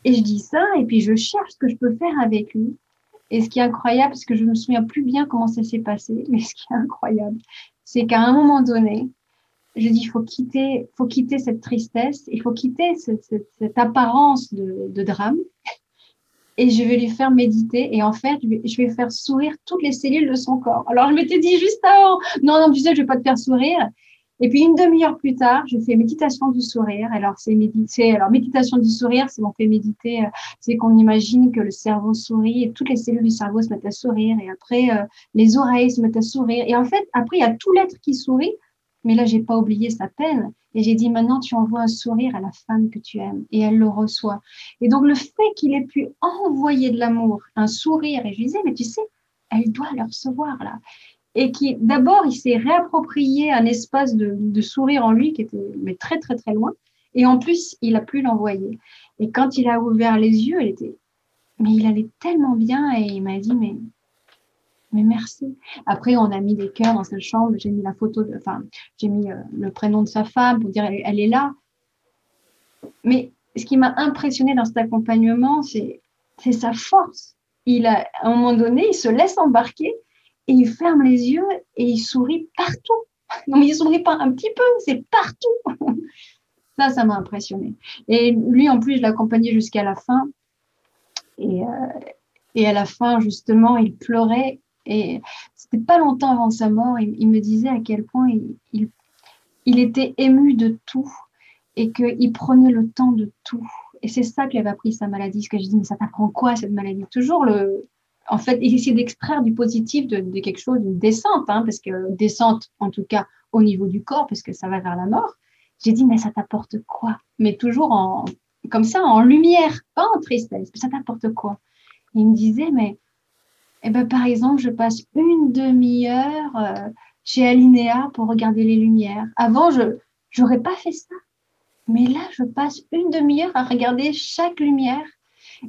Et je dis ça et puis je cherche ce que je peux faire avec lui. Et ce qui est incroyable, parce que je ne me souviens plus bien comment ça s'est passé, mais ce qui est incroyable, c'est qu'à un moment donné, je dis, il faut quitter, faut quitter cette tristesse, il faut quitter cette, apparence de, drame, et je vais lui faire méditer, et en fait, je vais, faire sourire toutes les cellules de son corps. Alors, je m'étais dit juste avant, non, non, tu sais, je vais pas te faire sourire. Et puis une demi-heure plus tard, je fais méditation du sourire. Alors c'est méditer. Alors méditation du sourire, c'est on fait méditer, euh, c'est qu'on imagine que le cerveau sourit et toutes les cellules du cerveau se mettent à sourire et après euh, les oreilles se mettent à sourire. Et en fait, après il y a tout l'être qui sourit. Mais là, j'ai pas oublié sa peine. Et j'ai dit, maintenant, tu envoies un sourire à la femme que tu aimes. Et elle le reçoit. Et donc, le fait qu'il ait pu envoyer de l'amour, un sourire, et je lui disais, mais tu sais, elle doit le recevoir, là et qui d'abord il s'est réapproprié un espace de, sourire en lui qui était mais très très très loin et en plus il a pu l'envoyer et quand il a ouvert les yeux il était mais il allait tellement bien et il m'a dit mais mais merci. Après, on a mis des cœurs dans sa chambre. J'ai mis la photo, enfin, j'ai mis euh, le prénom de sa femme pour dire elle, est là. Mais ce qui m'a impressionné dans cet accompagnement, c'est sa force. Il a, à un moment donné, il se laisse embarquer et il ferme les yeux et il sourit partout. Non, mais il sourit pas un petit peu, c'est partout. Ça, ça m'a impressionné. Et lui, en plus, je l'accompagnais jusqu'à la fin. Et, euh, et à la fin, justement, il pleurait. Et c'était pas longtemps avant sa mort. Il, me disait à quel point il, était ému de tout et qu'il prenait le temps de tout. Et c'est ça qui avait appris sa maladie. Ce que je dis, mais ça t'apprend quoi cette maladie? Toujours le, en fait, essayer d'extraire du positif de, quelque chose, d'une descente, hein, parce que descente, en tout cas, au niveau du corps, parce que ça va vers la mort. J'ai dit, mais ça t'apporte quoi? Mais toujours en, comme ça, en lumière, pas en tristesse. Ça t'apporte quoi? Il me disait, mais, eh ben, par exemple, je passe une demi-heure euh, chez Alinéa pour regarder les lumières. Avant, je n'aurais pas fait ça. Mais là, je passe une demi-heure à regarder chaque lumière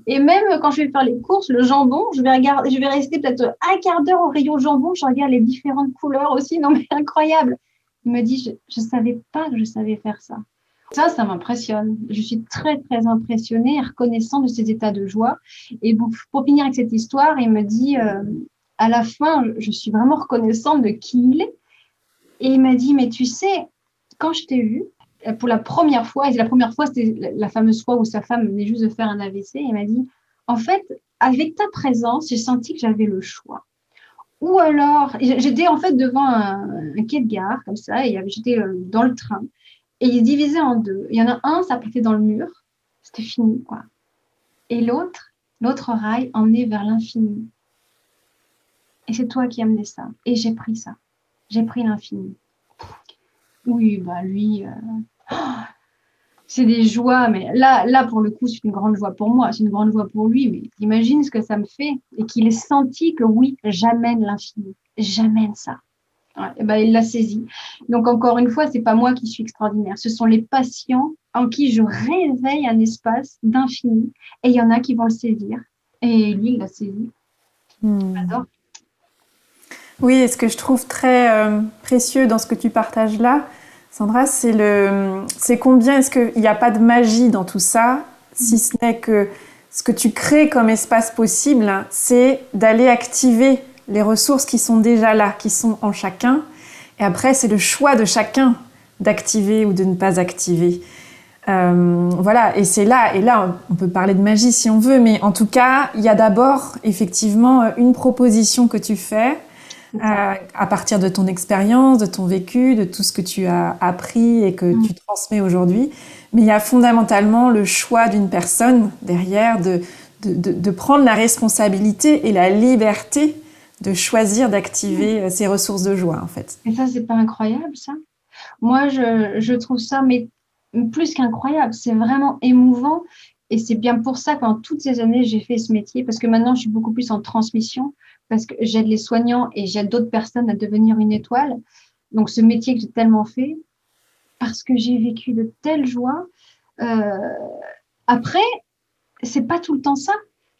et même quand je vais faire les courses, le jambon, je vais, regarder, je vais rester peut-être un quart d'heure au rayon jambon, je regarde les différentes couleurs aussi. Non, mais incroyable. Il me dit, je ne savais pas que je savais faire ça. Ça, ça m'impressionne. Je suis très, très impressionnée et reconnaissante de ces états de joie. Et pour, finir avec cette histoire, il me dit, euh, à la fin, je suis vraiment reconnaissante de qui il est. Et il m'a dit, mais tu sais, quand je t'ai vu, euh, pour la première fois, et la première fois, c'était la fameuse fois où sa femme venait juste de faire un AVC, il m'a dit, en fait, avec ta présence, j'ai senti que j'avais le choix. Ou alors, j'étais en fait devant un, quai de gare, comme ça, et j'étais euh, dans le train, et il est divisé en deux. Il y en a un, ça partait dans le mur, c'était fini, quoi. Et l'autre, l'autre rail emmenait vers l'infini. Et c'est toi qui amené ça. Et j'ai pris ça. J'ai pris l'infini. Oui, bah lui, euh, c'est des joies, mais là, là pour le coup, c'est une grande joie pour moi, c'est une grande joie pour lui. Mais imagine ce que ça me fait et qu'il ait senti que oui, j'amène l'infini, j'amène ça. Et ben, il l'a saisi. Donc encore une fois, c'est pas moi qui suis extraordinaire, ce sont les patients en qui je réveille un espace d'infini et il y en a qui vont le saisir. Et lui, il l'a saisi. Hmm. Oui, et ce que je trouve très euh, précieux dans ce que tu partages là, Sandra, c'est le, c'est combien est-ce qu'il n'y a pas de magie dans tout ça, si ce n'est que ce que tu crées comme espace possible, c'est d'aller activer les ressources qui sont déjà là, qui sont en chacun. Et après, c'est le choix de chacun d'activer ou de ne pas activer. Euh, voilà, et c'est là, et là, on peut parler de magie si on veut, mais en tout cas, il y a d'abord effectivement une proposition que tu fais euh, à partir de ton expérience, de ton vécu, de tout ce que tu as appris et que mm. tu transmets aujourd'hui. Mais il y a fondamentalement le choix d'une personne derrière de, de, de, prendre la responsabilité et la liberté de choisir d'activer mm. ses ressources de joie, en fait. Et ça, c'est pas incroyable, ça? Moi, je, je trouve ça mais plus qu'incroyable. C'est vraiment émouvant. Et c'est bien pour ça qu'en toutes ces années, j'ai fait ce métier, parce que maintenant, je suis beaucoup plus en transmission parce que j'aide les soignants et j'aide d'autres personnes à devenir une étoile. Donc, ce métier que j'ai tellement fait, parce que j'ai vécu de telles joies. Euh, après, c'est pas tout le temps ça,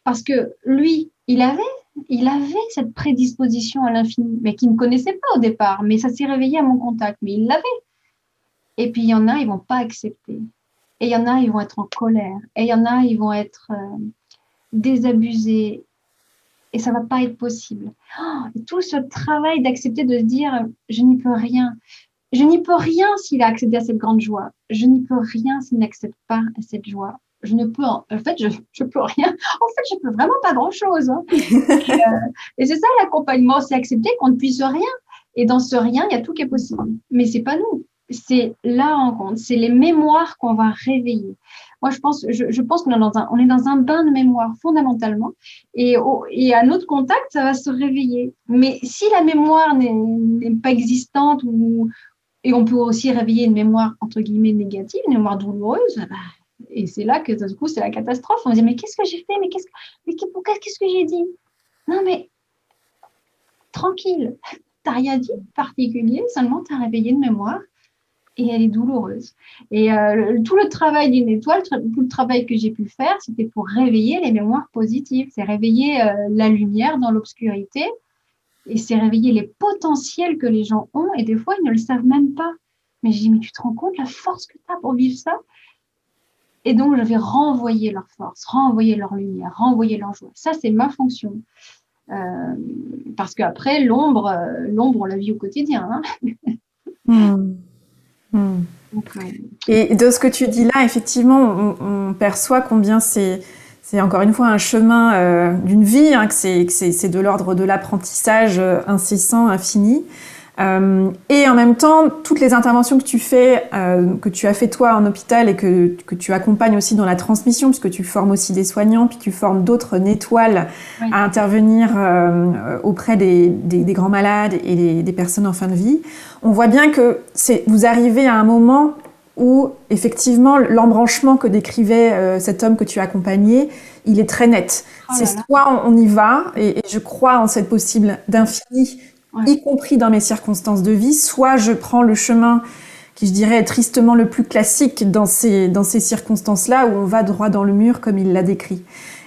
parce que lui, il avait, il avait cette prédisposition à l'infini, mais qu'il ne connaissait pas au départ. Mais ça s'est réveillé à mon contact, mais il l'avait. Et puis il y en a, ils vont pas accepter. Et il y en a, ils vont être en colère. Et il y en a, ils vont être euh, désabusés et ça va pas être possible. Oh, tout ce travail d'accepter de se dire je n'y peux rien. Je n'y peux rien s'il a accédé à cette grande joie. Je n'y peux rien s'il n'accepte pas cette joie. Je ne peux, en, fait, je, je peux rien. En fait, je peux vraiment pas grand chose. Hein. et, euh, et c'est ça l'accompagnement, c'est accepter qu'on ne puisse rien. Et dans ce rien, il y a tout qui est possible. Mais c'est pas nous. C'est là en compte. C'est les mémoires qu'on va réveiller. Moi, je pense, je, pense qu'on est dans un, on est dans un bain de mémoire fondamentalement, et, et à notre contact, ça va se réveiller. Mais si la mémoire n'est pas existante, ou, et on peut aussi réveiller une mémoire entre guillemets négative, une mémoire douloureuse, bah, et c'est là que du coup c'est la catastrophe. On se dit mais qu'est-ce que j'ai fait, mais qu'est-ce que, mais qu'est-ce que j'ai dit? Non mais tranquille, t'as rien dit de particulier, seulement tu as réveillé une mémoire et elle est douloureuse. Et euh, tout le travail d'une étoile, tout le travail que j'ai pu faire, c'était pour réveiller les mémoires positives. C'est réveiller euh, la lumière dans l'obscurité et c'est réveiller les potentiels que les gens ont et des fois ils ne le savent même pas. Mais je dis, mais tu te rends compte la force que tu as pour vivre ça? Et donc je vais renvoyer leur force, renvoyer leur lumière, renvoyer leur joie. Ça, c'est ma fonction. Euh, parce qu'après, l'ombre, l'ombre, on la vit au quotidien. Hein. Hmm. Hmm. Et de ce que tu dis là, effectivement, on, perçoit combien c'est, c'est encore une fois un chemin euh, d'une vie, hein, que c'est, de l'ordre de l'apprentissage euh, incessant, infini. Euh, et en même temps, toutes les interventions que tu fais, euh, que tu as fait toi en hôpital et que, que, tu accompagnes aussi dans la transmission, puisque tu formes aussi des soignants, puis tu formes d'autres étoiles à intervenir euh, auprès des, des, des, grands malades et des, des, personnes en fin de vie, on voit bien que vous arrivez à un moment où effectivement l'embranchement que décrivait euh, cet homme que tu as accompagné, il est très net. Oh c'est soit on y va, et, et je crois en cette possible d'infini y compris dans mes circonstances de vie, soit je prends le chemin qui, je dirais, est tristement le plus classique dans ces, dans ces circonstances-là, où on va droit dans le mur, comme il l'a décrit.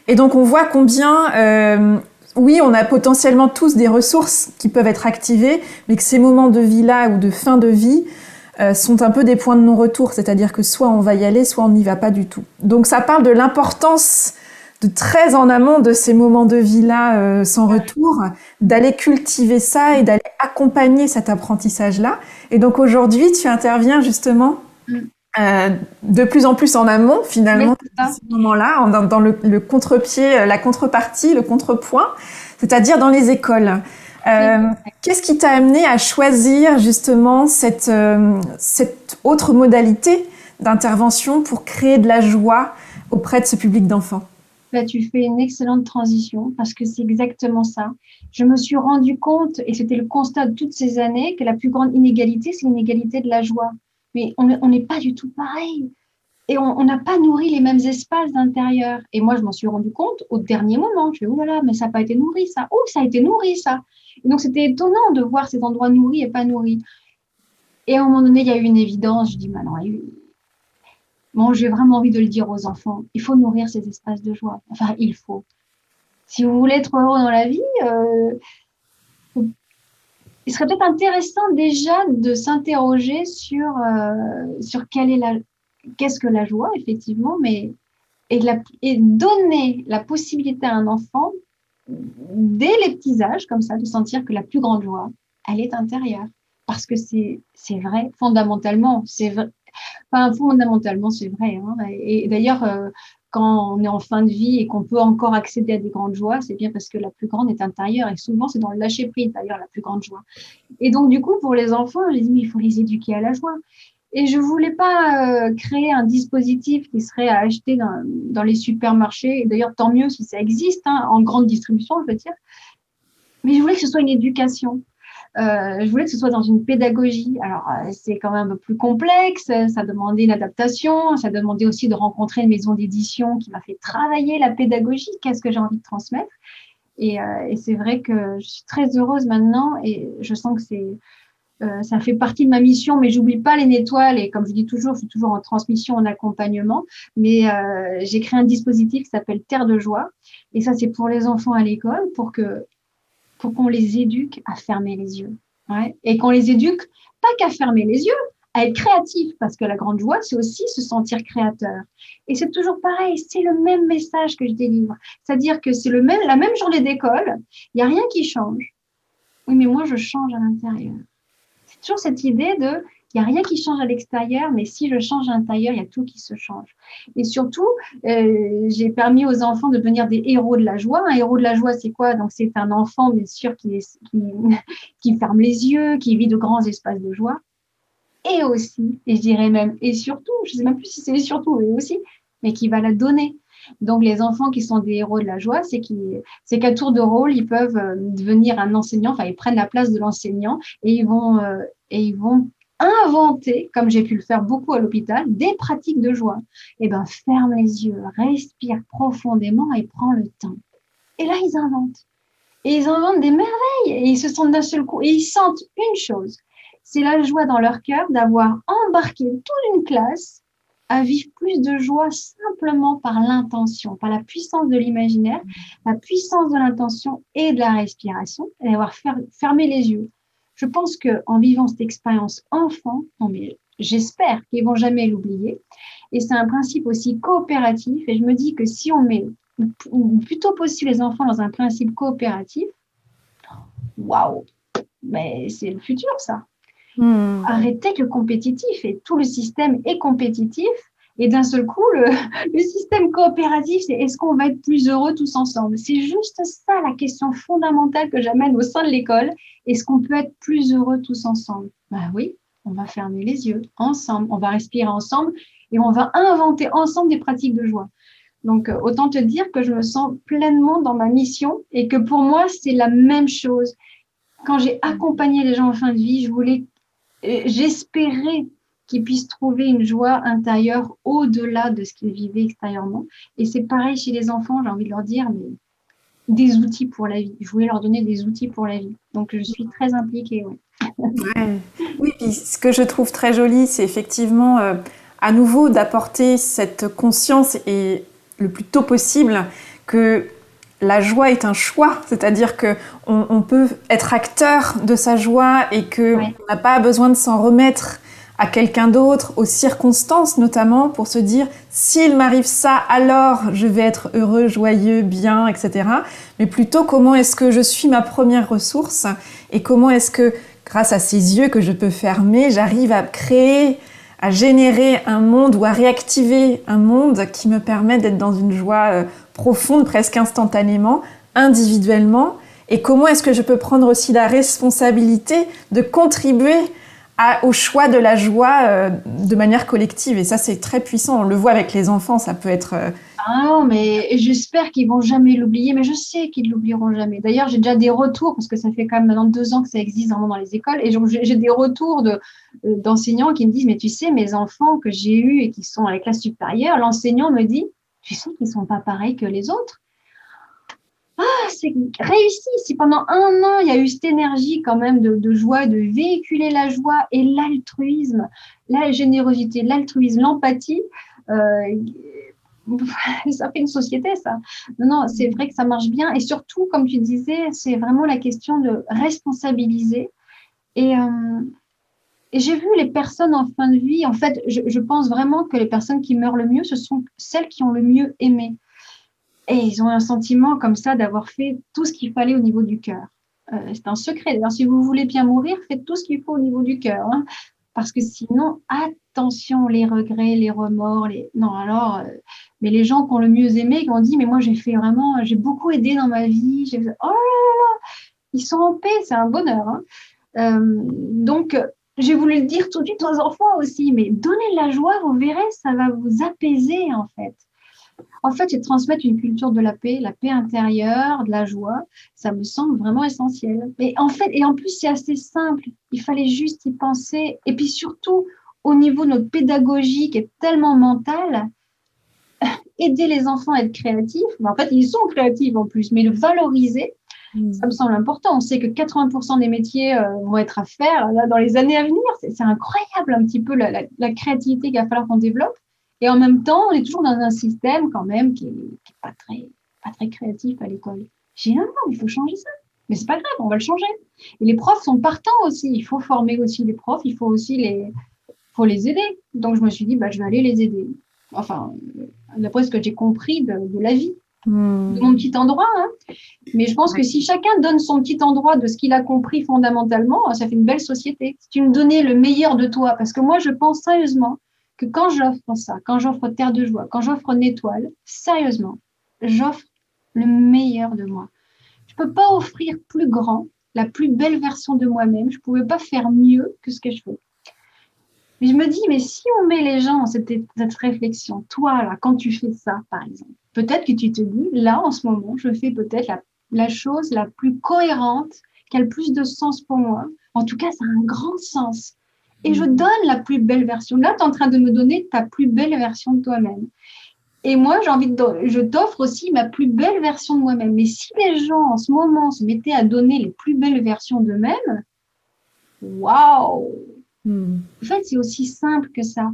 Et donc on voit combien, euh, oui, on a potentiellement tous des ressources qui peuvent être activées, mais que ces moments de vie-là ou de fin de vie euh, sont un peu des points de non-retour, c'est-à-dire que soit on va y aller, soit on n'y va pas du tout. Donc ça parle de l'importance très en amont de ces moments de vie-là euh, sans retour, d'aller cultiver ça et d'aller accompagner cet apprentissage-là. Et donc aujourd'hui, tu interviens justement mm. euh, de plus en plus en amont, finalement, à ce moment-là, dans, le, contre-pied, euh, la contrepartie, le contrepoint, c'est-à-dire dans les écoles. Qu'est-ce qui t'a amené à choisir justement cette, cette autre modalité d'intervention pour créer de la joie auprès de ce public d'enfants? Là, tu fais une excellente transition parce que c'est exactement ça. Je me suis rendu compte, et c'était le constat de toutes ces années, que la plus grande inégalité, c'est l'inégalité de la joie. Mais on n'est pas du tout pareil. Et on n'a pas nourri les mêmes espaces d'intérieur. Et moi, je m'en suis rendu compte au dernier moment. Je fais, oh là là, mais ça n'a pas été nourri, ça. Oh, ça a été nourri, ça. Et donc, c'était étonnant de voir cet endroit nourri et pas nourri. Et à un moment donné, il y a eu une évidence. Je dis, maintenant, Bon, j'ai vraiment envie de le dire aux enfants. Il faut nourrir ces espaces de joie. Enfin, il faut. Si vous voulez être heureux dans la vie, euh, il serait peut-être intéressant déjà de s'interroger sur, euh, sur quelle est la, qu'est-ce que la joie, effectivement, mais et, la, donner la possibilité à un enfant, dès les petits âges, comme ça, de sentir que la plus grande joie, elle est intérieure. Parce que c'est, c'est vrai, fondamentalement, c'est vrai, Enfin, fondamentalement, c'est vrai. Hein. Et, d'ailleurs, euh, quand on est en fin de vie et qu'on peut encore accéder à des grandes joies, c'est bien parce que la plus grande est intérieure. Et souvent, c'est dans le lâcher prise, d'ailleurs, la plus grande joie. Et donc, du coup, pour les enfants, j'ai dit, mais il faut les éduquer à la joie. Et je voulais pas euh, créer un dispositif qui serait à acheter dans, dans les supermarchés. Et d'ailleurs, tant mieux si ça existe, hein, en grande distribution, je veux dire. Mais je voulais que ce soit une éducation. Euh, je voulais que ce soit dans une pédagogie. Alors, euh, c'est quand même plus complexe. Ça demandait une adaptation. Ça demandait aussi de rencontrer une maison d'édition qui m'a fait travailler la pédagogie. Qu'est-ce que j'ai envie de transmettre? Et, euh, c'est vrai que je suis très heureuse maintenant et je sens que c'est ça fait partie de ma mission, mais j'oublie pas les étoiles. Et comme je dis toujours, je suis toujours en transmission, en accompagnement. Mais j'ai créé un dispositif qui s'appelle Terre de joie. Et ça, c'est pour les enfants à l'école, pour que pour qu'on les éduque à fermer les yeux. Et qu'on les éduque pas qu'à fermer les yeux, à être créatif, parce que la grande joie, c'est aussi se sentir créateur. Et c'est toujours pareil, c'est le même message que je délivre. C'est-à-dire que c'est le même, la même journée d'école, il n'y a rien qui change. Oui, mais moi, je change à l'intérieur. C'est toujours cette idée de il n'y a rien qui change à l'extérieur, mais si je change à l'intérieur, il y a tout qui se change. Et surtout, euh, j'ai permis aux enfants de devenir des héros de la joie. Un héros de la joie, c'est quoi? Donc, c'est un enfant, bien sûr, qui, qui, ferme les yeux, qui vit de grands espaces de joie. Et aussi, et je dirais même, et surtout, je ne sais même plus si c'est surtout, et aussi, mais qui va la donner. Donc, les enfants qui sont des héros de la joie, c'est qu'à tour de rôle, ils peuvent euh, devenir un enseignant, enfin, ils prennent la place de l'enseignant et euh, et ils vont inventer, comme j'ai pu le faire beaucoup à l'hôpital, des pratiques de joie. Eh ben, ferme les yeux, respire profondément et prends le temps. Et là, ils inventent. Et ils inventent des merveilles. Et ils se sentent d'un seul coup. Et ils sentent une chose. C'est la joie dans leur cœur d'avoir embarqué toute une classe à vivre plus de joie simplement par l'intention, par la puissance de l'imaginaire, la puissance de l'intention et de la respiration, et d'avoir fermé les yeux je pense qu'en vivant cette expérience enfant, j'espère qu'ils vont jamais l'oublier. Et c'est un principe aussi coopératif. Et je me dis que si on met plutôt possible les enfants dans un principe coopératif, waouh, mais c'est le futur ça. Hmm. Arrêtez le compétitif et tout le système est compétitif. Et d'un seul coup, le, système coopératif, c'est est-ce qu'on va être plus heureux tous ensemble? C'est juste ça la question fondamentale que j'amène au sein de l'école. Est-ce qu'on peut être plus heureux tous ensemble? Ben oui, on va fermer les yeux ensemble, on va respirer ensemble et on va inventer ensemble des pratiques de joie. Donc, euh, autant te dire que je me sens pleinement dans ma mission et que pour moi, c'est la même chose. Quand j'ai accompagné les gens en fin de vie, je voulais, euh, j'espérais qu'ils puissent trouver une joie intérieure au-delà de ce qu'ils vivaient extérieurement. Et c'est pareil chez les enfants, j'ai envie de leur dire, mais des outils pour la vie. Je voulais leur donner des outils pour la vie. Donc, je suis très impliquée. Oui, puis ce que je trouve très joli, c'est effectivement euh, à nouveau d'apporter cette conscience et le plus tôt possible que la joie est un choix, c'est-à-dire que on, peut être acteur de sa joie et que on n'a pas besoin de s'en remettre à quelqu'un d'autre, aux circonstances notamment, pour se dire s'il m'arrive ça, alors je vais être heureux, joyeux, bien, etc. Mais plutôt comment est-ce que je suis ma première ressource et comment est-ce que, grâce à ces yeux que je peux fermer, j'arrive à créer, à générer un monde ou à réactiver un monde qui me permet d'être dans une joie euh, profonde, presque instantanément, individuellement? Et comment est-ce que je peux prendre aussi la responsabilité de contribuer au choix de la joie euh, de manière collective. Et ça, c'est très puissant. On le voit avec les enfants, ça peut être euh, Ah non, mais j'espère qu'ils vont jamais l'oublier, mais je sais qu'ils l'oublieront jamais. D'ailleurs, j'ai déjà des retours, parce que ça fait quand même maintenant deux ans que ça existe vraiment dans les écoles, et j'ai des retours euh, d'enseignants qui me disent, mais tu sais, mes enfants que j'ai eus et qui sont à la classe supérieure, l'enseignant me dit, tu sais qu'ils sont pas pareils que les autres. Ah, c'est réussi. Si pendant un an, il y a eu cette énergie quand même de, joie, de véhiculer la joie et l'altruisme, la générosité, l'altruisme, l'empathie, euh, ça fait une société, ça. Non, non, c'est vrai que ça marche bien. Et surtout, comme tu disais, c'est vraiment la question de responsabiliser. Et, euh, j'ai vu les personnes en fin de vie, en fait, je, pense vraiment que les personnes qui meurent le mieux, ce sont celles qui ont le mieux aimé. Et ils ont un sentiment comme ça d'avoir fait tout ce qu'il fallait au niveau du cœur. Euh, c'est un secret. D'ailleurs, si vous voulez bien mourir, faites tout ce qu'il faut au niveau du cœur. Hein. parce que sinon, attention, les regrets, les remords, les... Non, alors, euh, mais les gens qui ont le mieux aimé, qui ont dit, mais moi, j'ai fait vraiment, j'ai beaucoup aidé dans ma vie. Oh là là Ils sont en paix, c'est un bonheur. Hein. Euh, donc, j'ai voulu le dire tout de suite aux enfants aussi, mais donnez de la joie, vous verrez, ça va vous apaiser, en fait. En fait, c'est transmettre une culture de la paix, la paix intérieure, de la joie. Ça me semble vraiment essentiel. Et en fait, et en plus, c'est assez simple. Il fallait juste y penser. Et puis surtout, au niveau de notre pédagogie qui est tellement mentale, aider les enfants à être créatifs. en fait, ils sont créatifs en plus, mais le valoriser, mmh. ça me semble important. On sait que 80% des métiers euh, vont être à faire dans les années à venir. C'est incroyable un petit peu la, la créativité qu'il va falloir qu'on développe. Et en même temps, on est toujours dans un système quand même qui n'est pas, très, pas très créatif à l'école. J'ai un il faut changer ça. Mais c'est pas grave, on va le changer. Et les profs sont partants aussi. Il faut former aussi les profs, il faut aussi les, faut les aider. Donc je me suis dit, bah, je vais aller les aider. Enfin, d'après ce que j'ai compris de, la vie, hmm. de mon petit endroit. Hein. Mais je pense que si chacun donne son petit endroit de ce qu'il a compris fondamentalement, ça fait une belle société. Si tu me donnais le meilleur de toi, parce que moi, je pense sérieusement que quand j'offre ça, quand j'offre Terre de joie, quand j'offre une étoile, sérieusement, j'offre le meilleur de moi. Je ne peux pas offrir plus grand, la plus belle version de moi-même. Je ne pouvais pas faire mieux que ce que je fais. Mais je me dis, mais si on met les gens dans cette, réflexion, toi, là, quand tu fais ça, par exemple, peut-être que tu te dis, là, en ce moment, je fais peut-être la, la chose la plus cohérente, qui a le plus de sens pour moi. En tout cas, ça a un grand sens et je donne la plus belle version. Là, tu es en train de me donner ta plus belle version de toi-même. Et moi, j'ai envie de, je t'offre aussi ma plus belle version de moi-même. Mais si les gens en ce moment se mettaient à donner les plus belles versions d'eux-mêmes, waouh hmm. En fait, c'est aussi simple que ça.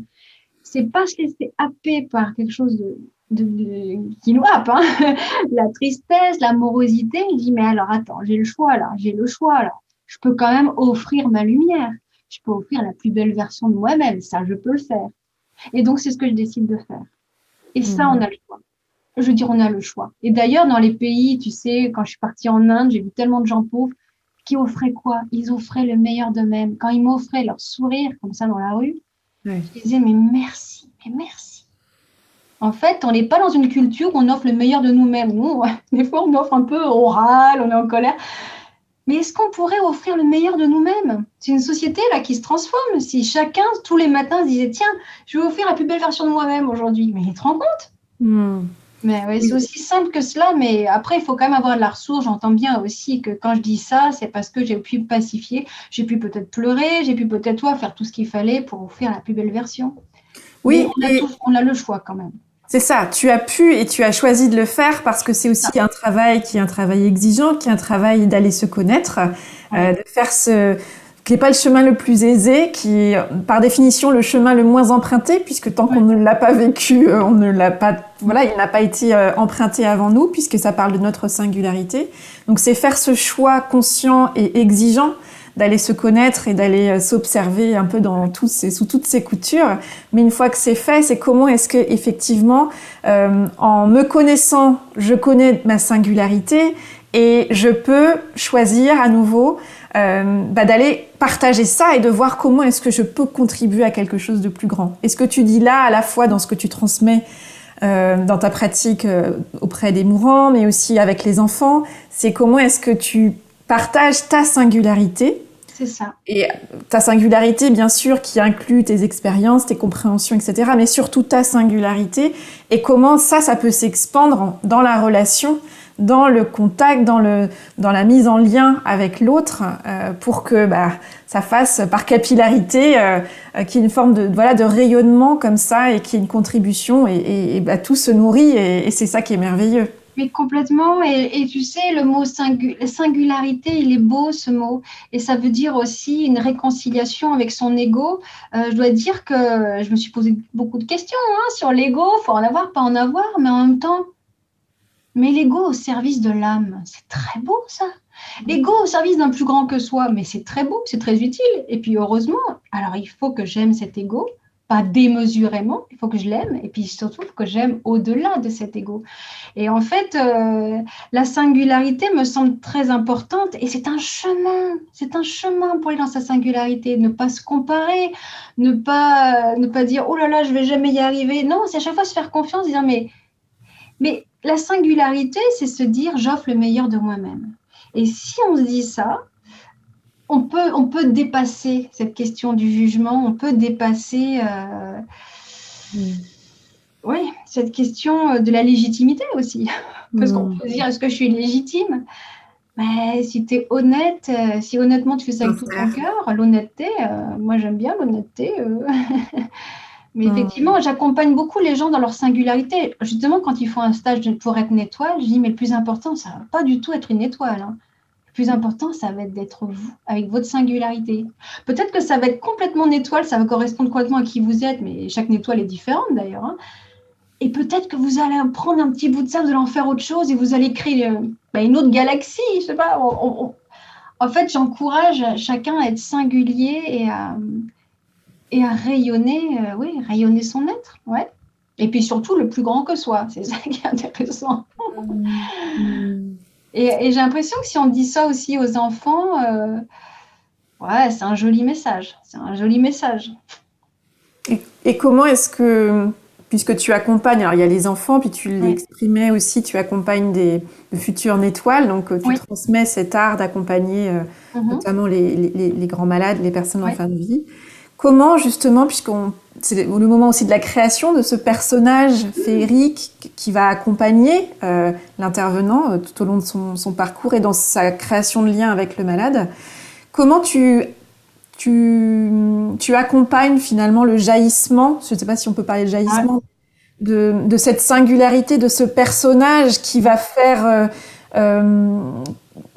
C'est pas se laisser happer par quelque chose de, de, qui nous happe, hein. la tristesse, la morosité. Il dit mais alors attends, j'ai le choix là, j'ai le choix là. Je peux quand même offrir ma lumière je peux offrir la plus belle version de moi-même. Ça, je peux le faire. Et donc, c'est ce que je décide de faire. Et ça, mmh. on a le choix. Je veux dire, on a le choix. Et d'ailleurs, dans les pays, tu sais, quand je suis partie en Inde, j'ai vu tellement de gens pauvres qui offraient quoi? Ils offraient le meilleur d'eux-mêmes. Quand ils m'offraient leur sourire, comme ça, dans la rue, je disais, mais merci, mais merci. En fait, on n'est pas dans une culture où on offre le meilleur de nous-mêmes. Nous, des fois, on offre un peu, oral, on est en colère. Mais est-ce qu'on pourrait offrir le meilleur de nous-mêmes? C'est une société là qui se transforme. Si chacun, tous les matins, se disait Tiens, je vais offrir la plus belle version de moi-même aujourd'hui. Mais il te rend compte? Hmm. Mais ouais, c'est aussi simple que cela. Mais après, il faut quand même avoir de la ressource. J'entends bien aussi que quand je dis ça, c'est parce que j'ai pu pacifier. J'ai pu peut-être pleurer. J'ai pu peut-être faire tout ce qu'il fallait pour offrir la plus belle version. Oui, on a le choix quand même. C'est ça, tu as pu et tu as choisi de le faire parce que c'est aussi un travail qui est un travail exigeant, qui est un travail d'aller se connaître, euh, de faire ce qui n'est pas le chemin le plus aisé, qui est par définition le chemin le moins emprunté, puisque tant qu'on ne l'a pas vécu, euh, on ne l'a pas, voilà, il n'a pas été euh, emprunté avant nous, puisque ça parle de notre singularité. Donc c'est faire ce choix conscient et exigeant d'aller se connaître et d'aller euh, s'observer un peu dans tous sous toutes ces coutures. Mais une fois que c'est fait, c'est comment est-ce que effectivement, euh, en me connaissant, je connais ma singularité et je peux choisir à nouveau euh, bah, d'aller partager ça et de voir comment est-ce que je peux contribuer à quelque chose de plus grand. Et ce que tu dis là, à la fois dans ce que tu transmets dans ta pratique auprès des mourants, mais aussi avec les enfants, c'est comment est-ce que tu partages ta singularité Et ta singularité, bien sûr, qui inclut tes expériences, tes compréhensions, etc., mais surtout ta singularité, et comment ça, ça peut s'expandre dans la relation, dans le contact, dans, le, dans la mise en lien avec l'autre, euh, pour que bah, ça fasse par capillarité, euh, euh, qu'il y ait une forme de, voilà, de rayonnement comme ça, et qu'il y ait une contribution, et, et, bah, tout se nourrit, et c'est ça qui est merveilleux. Mais complètement, et, tu sais, le mot singularité, il est beau ce mot, et ça veut dire aussi une réconciliation avec son ego. je dois dire que je me suis posé beaucoup de questions hein, sur l'ego, faut en avoir, pas en avoir, mais en même temps, mais l'ego au service de l'âme, c'est très beau ça. L'ego au service d'un plus grand que soi, mais c'est très beau, c'est très utile. Et puis heureusement, alors il faut que j'aime cet ego, pas démesurément, il faut que je l'aime, et puis surtout que j'aime au-delà de cet ego. Et en fait, euh, la singularité me semble très importante, et c'est un chemin, c'est un chemin pour aller dans sa singularité, ne pas se comparer, ne pas, ne pas dire, oh là là, je vais jamais y arriver. Non, c'est à chaque fois se faire confiance, dire, mais, mais la singularité, c'est se dire j'offre le meilleur de moi-même. Et si on se dit ça, on peut, on peut dépasser cette question du jugement, on peut dépasser euh, oui, cette question de la légitimité aussi. Parce qu'on peut se dire est-ce que je suis légitime? Mais si tu es honnête, euh, si honnêtement tu fais ça avec tout ton cœur, l'honnêteté, euh, moi j'aime bien l'honnêteté. Mais hmm. effectivement, j'accompagne beaucoup les gens dans leur singularité. Justement, quand ils font un stage pour être une étoile, je dis, mais le plus important, ça ne va pas du tout être une étoile. Hein. Plus important, ça va être d'être vous, avec votre singularité. Peut-être que ça va être complètement une étoile, ça va correspondre complètement à qui vous êtes, mais chaque étoile est différente d'ailleurs. Hein. Et peut-être que vous allez prendre un petit bout de ça, vous allez en faire autre chose et vous allez créer euh, bah, une autre galaxie. Je sais pas. En fait, j'encourage chacun à être singulier et à rayonner, euh, oui, rayonner son être, ouais. Et puis surtout le plus grand que soi, c'est ça qui est intéressant. Et, j'ai l'impression que si on dit ça aussi aux enfants, euh, ouais, c'est un joli message, c'est un joli message. Et, comment est-ce que, puisque tu accompagnes, alors il y a les enfants, puis tu l'exprimais aussi, tu accompagnes des futures étoiles, donc euh, tu transmets cet art d'accompagner mm-hmm. notamment les, les, les, grands malades, les personnes en fin de vie. Comment justement, puisqu'on c'est le moment aussi de la création de ce personnage féerique qui va accompagner euh, l'intervenant euh, tout au long de son, parcours et dans sa création de lien avec le malade, comment tu, tu, tu accompagnes finalement le jaillissement, je ne sais pas si on peut parler de jaillissement, de, de, cette singularité de ce personnage qui va faire... Euh,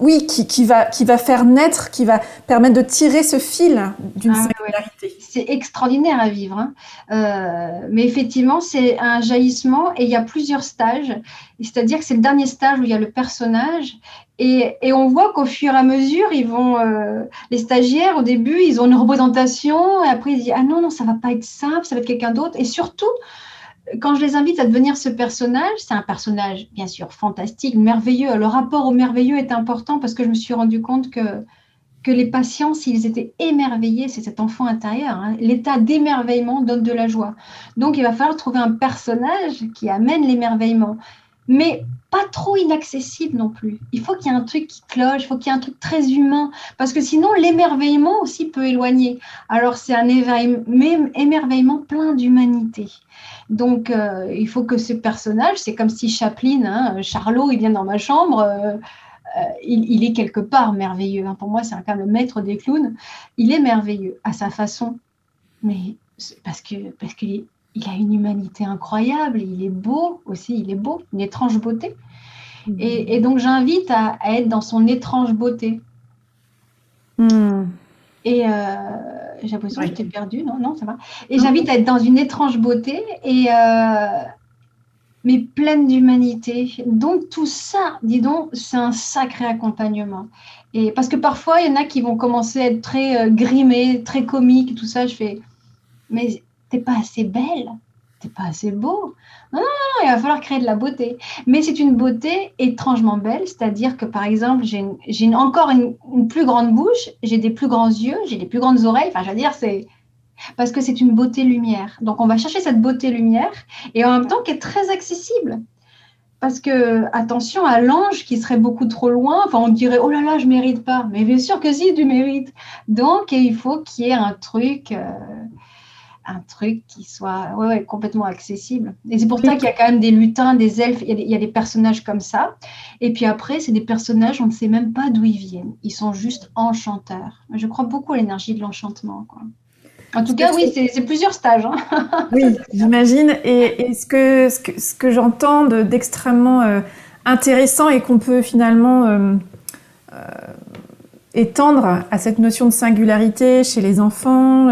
oui, qui, va, qui va faire naître, qui va permettre de tirer ce fil d'une ah singularité. C'est extraordinaire à vivre. Hein. Euh, mais effectivement, c'est un jaillissement et il y a plusieurs stages. C'est-à-dire que c'est le dernier stage où il y a le personnage. Et, on voit qu'au fur et à mesure, ils vont, euh, les stagiaires, au début, ils ont une représentation. Et après, ils disent Ah non, non, ça va pas être simple, ça va être quelqu'un d'autre. Et surtout, quand je les invite à devenir ce personnage, c'est un personnage bien sûr fantastique, merveilleux. Le rapport au merveilleux est important parce que je me suis rendu compte que, que les patients, s'ils étaient émerveillés, c'est cet enfant intérieur. Hein. L'état d'émerveillement donne de la joie. Donc il va falloir trouver un personnage qui amène l'émerveillement. Mais pas trop inaccessible non plus. Il faut qu'il y ait un truc qui cloche, il faut qu'il y ait un truc très humain, parce que sinon l'émerveillement aussi peut éloigner. Alors c'est un émerveillement plein d'humanité. Donc euh, il faut que ce personnage, c'est comme si Chaplin, hein, Charlot, il vient dans ma chambre, euh, euh, il, est quelque part merveilleux. Hein. Pour moi, c'est quand même le maître des clowns. Il est merveilleux à sa façon, mais parce que parce qu'il il a une humanité incroyable, il est beau aussi, il est beau, une étrange beauté. Mm. Et, donc j'invite à, être dans son étrange beauté. Mm. Et j'ai l'impression que je t'ai perdu, non, non, ça va. Et j'invite à être dans une étrange beauté, et, euh, mais pleine d'humanité. Donc tout ça, dis donc, c'est un sacré accompagnement. Et parce que parfois, il y en a qui vont commencer à être très euh, grimés, très comiques, tout ça. Je fais, mais t'es pas assez belle, t'es pas assez beau. Non, non, non, il va falloir créer de la beauté. Mais c'est une beauté étrangement belle, c'est-à-dire que par exemple, j'ai encore une, plus grande bouche, j'ai des plus grands yeux, j'ai des plus grandes oreilles. Enfin, je veux dire, c'est parce que c'est une beauté lumière. Donc, on va chercher cette beauté lumière et en même temps qui est très accessible. parce que, attention à l'ange qui serait beaucoup trop loin. Enfin, on dirait, oh là là, je mérite pas. Mais bien sûr que si, tu mérites. Donc, il faut qu'il y ait un truc, euh, un truc qui soit ouais, complètement accessible. Et c'est pour ça qu'il y a quand même des lutins, des elfes, il y, a des, personnages comme ça. Et puis après, c'est des personnages, on ne sait même pas d'où ils viennent. Ils sont juste enchanteurs. Je crois beaucoup à l'énergie de l'enchantement. En tout cas, oui, c'est plusieurs stages. Hein. oui, j'imagine. Et, ce que, ce que, j'entends d'extrêmement euh, intéressant et qu'on peut finalement euh, euh, étendre à cette notion de singularité chez les enfants,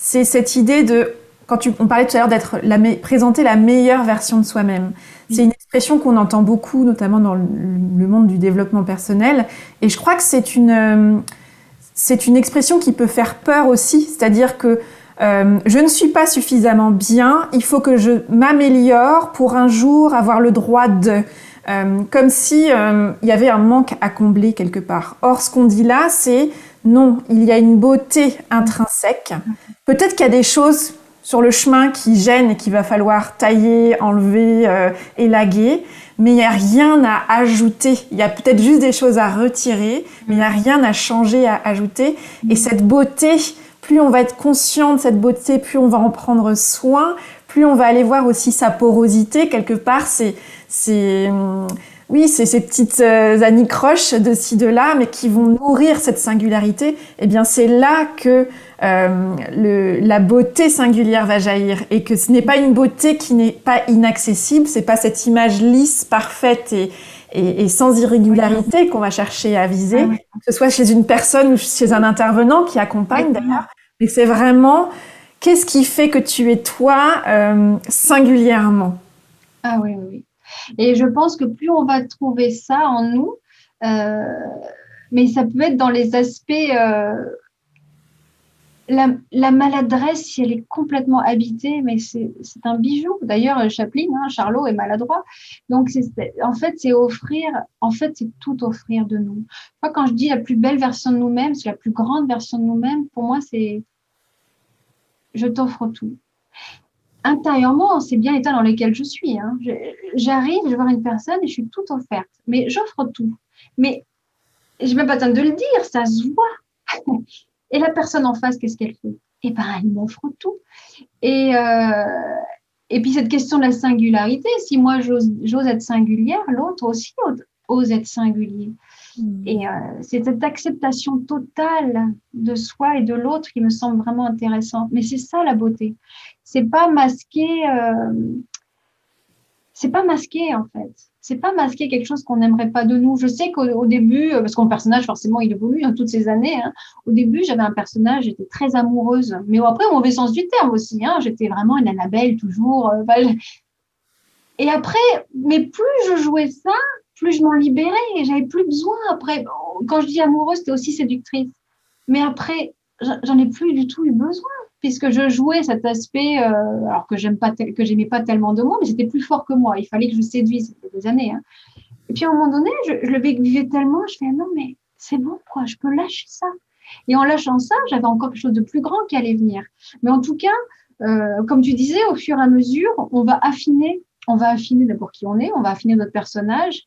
c'est cette idée de, quand tu, on parlait tout à l'heure d'être la, présenter la meilleure version de soi-même. C'est une expression qu'on entend beaucoup, notamment dans le, monde du développement personnel. Et je crois que c'est une, c'est une expression qui peut faire peur aussi. C'est-à-dire que euh, je ne suis pas suffisamment bien, il faut que je m'améliore pour un jour avoir le droit de... Euh, comme si euh, il y avait un manque à combler quelque part. Or, ce qu'on dit là, c'est non, il y a une beauté intrinsèque. Peut-être qu'il y a des choses sur le chemin qui gênent et qu'il va falloir tailler, enlever, euh, élaguer, mais il n'y a rien à ajouter. Il y a peut-être juste des choses à retirer, mais il n'y a rien à changer, à ajouter. Et cette beauté, plus on va être conscient de cette beauté, plus on va en prendre soin, plus on va aller voir aussi sa porosité. Quelque part, c'est, hum, oui, c'est ces petites euh, anicroches de ci, de là, mais qui vont nourrir cette singularité. Eh bien, c'est là que euh, le, la beauté singulière va jaillir et que ce n'est pas une beauté qui n'est pas inaccessible, c'est pas cette image lisse, parfaite et, et, sans irrégularité qu'on va chercher à viser, ah que ce soit chez une personne ou chez un intervenant qui accompagne d'ailleurs, mais c'est vraiment qu'est-ce qui fait que tu es toi euh, singulièrement? Ah oui, oui, oui. Et je pense que plus on va trouver ça en nous, euh, mais ça peut être dans les aspects. Euh, la, maladresse, si elle est complètement habitée, mais c'est un bijou. D'ailleurs, Chaplin, hein, Charlot est maladroit. Donc, en fait, c'est offrir, en fait, c'est tout offrir de nous. Moi, quand je dis la plus belle version de nous-mêmes, c'est la plus grande version de nous-mêmes, pour moi, c'est je t'offre tout intérieurement, c'est bien l'état dans lequel je suis. Hein. J'arrive, je vois une personne et je suis toute offerte. Mais j'offre tout. Mais je n'ai même pas besoin de le dire, ça se voit. et la personne en face, qu'est-ce qu'elle fait? Eh bien, elle m'offre tout. Et, euh, et puis, cette question de la singularité, si moi j'ose être singulière, l'autre aussi ose être singulier. Hmm. Et euh, c'est cette acceptation totale de soi et de l'autre qui me semble vraiment intéressante. Mais c'est ça la beauté c'est pas masquer, euh, c'est pas masquer en fait. C'est pas masquer quelque chose qu'on n'aimerait pas de nous. Je sais qu'au début, euh, parce que mon personnage forcément il évolue dans toutes ces années. Hein, au début, j'avais un personnage, j'étais très amoureuse, mais après au mauvais sens du terme aussi. Hein, j'étais vraiment une Annabelle toujours. Euh, et après, mais plus je jouais ça, plus je m'en libérais et j'avais plus besoin. Après, quand je dis amoureuse, c'était aussi séductrice. Mais après, j'en ai plus du tout eu besoin puisque je jouais cet aspect, euh, alors que j'aime pas que j'aimais pas tellement de moi, mais c'était plus fort que moi. Il fallait que je séduise. C'était des années. Hein. Et puis à un moment donné, je, le vivais tellement, je fais non mais c'est bon quoi, je peux lâcher ça. Et en lâchant ça, j'avais encore quelque chose de plus grand qui allait venir. Mais en tout cas, euh, comme tu disais, au fur et à mesure, on va affiner, on va affiner d'abord qui on est, on va affiner notre personnage.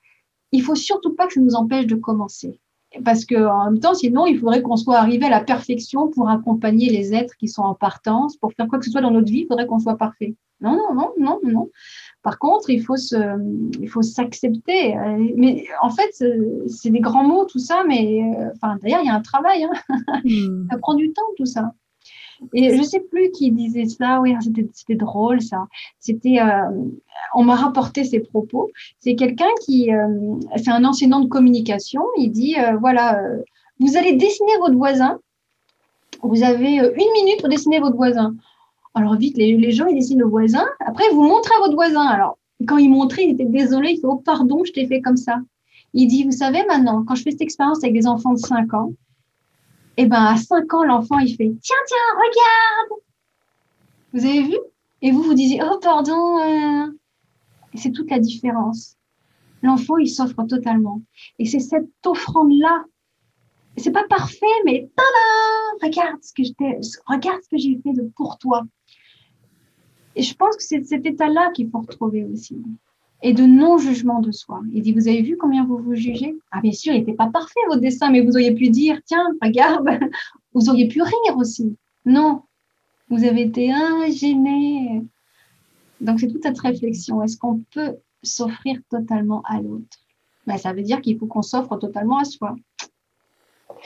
Il faut surtout pas que ça nous empêche de commencer parce qu'en même temps, sinon, il faudrait qu'on soit arrivé à la perfection pour accompagner les êtres qui sont en partance, pour faire quoi que ce soit dans notre vie, il faudrait qu'on soit parfait. Non, non, non, non, non. Par contre, il faut se, il faut s'accepter. Mais en fait, c'est des grands mots tout ça, mais euh, enfin d'ailleurs, il y a un travail. Hein. Hmm. ça prend du temps tout ça. Et je sais plus qui disait ça. Oui, c'était drôle ça. C'était, euh, on m'a rapporté ces propos. C'est quelqu'un qui, euh, c'est un enseignant de communication. Il dit, euh, voilà, vous allez dessiner votre voisin. Vous avez une minute pour dessiner votre voisin. Alors vite, les, gens ils dessinent le voisin. Après, vous montrez à votre voisin. Alors quand il montrait, il était désolé. Il fait, oh pardon, je t'ai fait comme ça. Il dit, vous savez maintenant, quand je fais cette expérience avec des enfants de 5 ans, et eh ben à 5 ans, l'enfant, il fait Tiens, tiens, regarde Vous avez vu? Et vous, vous disiez Oh, pardon euh. C'est toute la différence. L'enfant, il s'offre totalement. Et c'est cette offrande-là. C'est pas parfait, mais tada Regarde ce que regarde ce que j'ai fait pour toi. Et je pense que c'est cet état-là qu'il faut retrouver aussi. Et de non-jugement de soi. Il dit, vous avez vu combien vous vous jugez? Ah bien sûr, il n'était pas parfait votre dessin, mais vous auriez pu dire, tiens, regarde, vous auriez pu rire aussi. Non, vous avez été un gêné. Donc c'est toute cette réflexion. Est-ce qu'on peut s'offrir totalement à l'autre? Ben, Ça veut dire qu'il faut qu'on s'offre totalement à soi.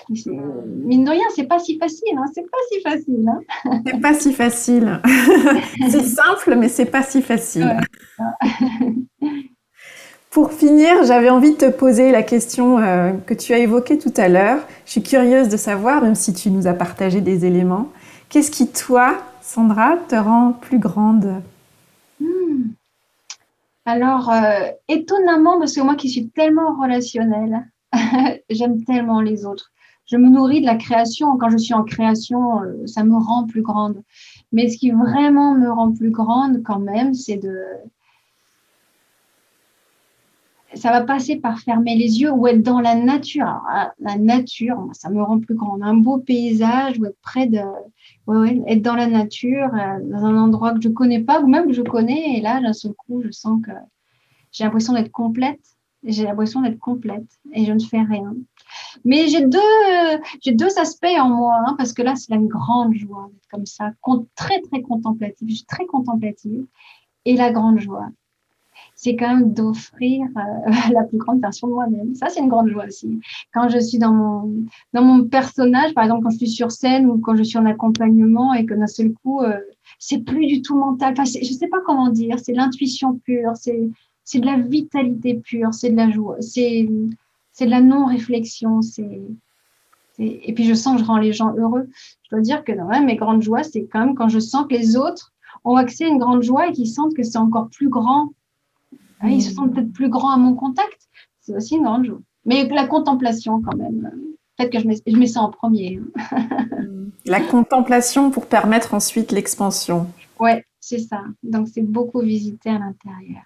Mine de rien, c'est pas si facile, hein. c'est pas si facile. Hein. c'est pas si facile. c'est simple, mais c'est pas si facile. Pour finir, j'avais envie de te poser la question euh, que tu as évoquée tout à l'heure. Je suis curieuse de savoir, même si tu nous as partagé des éléments, qu'est-ce qui, toi, Sandra, te rend plus grande? Hmm. Alors, euh, étonnamment, parce que moi qui suis tellement relationnelle, j'aime tellement les autres je me nourris de la création. Quand je suis en création, euh, ça me rend plus grande. Mais ce qui vraiment me rend plus grande quand même, c'est de... Ça va passer par fermer les yeux ou être dans la nature. Ah, la nature, ça me rend plus grande. Un beau paysage ou être près de... Ouais, être dans la nature, euh, dans un endroit que je connais pas ou même que je connais. Et là, d'un seul coup, je sens que j'ai l'impression d'être complète. J'ai l'impression d'être complète et je ne fais rien. Mais j'ai deux, j'ai deux aspects en moi, hein, parce que là, c'est une grande joie d'être comme ça, très, très contemplative. Je suis très contemplative. Et la grande joie, c'est quand même d'offrir euh, la plus grande version de moi-même. Ça, c'est une grande joie aussi. Quand je suis dans mon, dans mon personnage, par exemple, quand je suis sur scène ou quand je suis en accompagnement et que d'un seul coup, euh, c'est plus du tout mental. Je sais pas comment dire. C'est l'intuition pure. C'est, c'est de la vitalité pure. C'est de la joie. C'est, c'est de la non-réflexion. C'est, et puis je sens que je rends les gens heureux. Je dois dire que dans mes grandes joies, c'est quand même quand je sens que les autres ont accès à une grande joie et qu'ils sentent que c'est encore plus grand. Ah, ils se sentent peut-être plus grands à mon contact. C'est aussi une grande joie. Mais la contemplation quand même. Peut-être que je mets, je mets ça en premier. la contemplation pour permettre ensuite l'expansion. Ouais, c'est ça. Donc c'est beaucoup visiter à l'intérieur.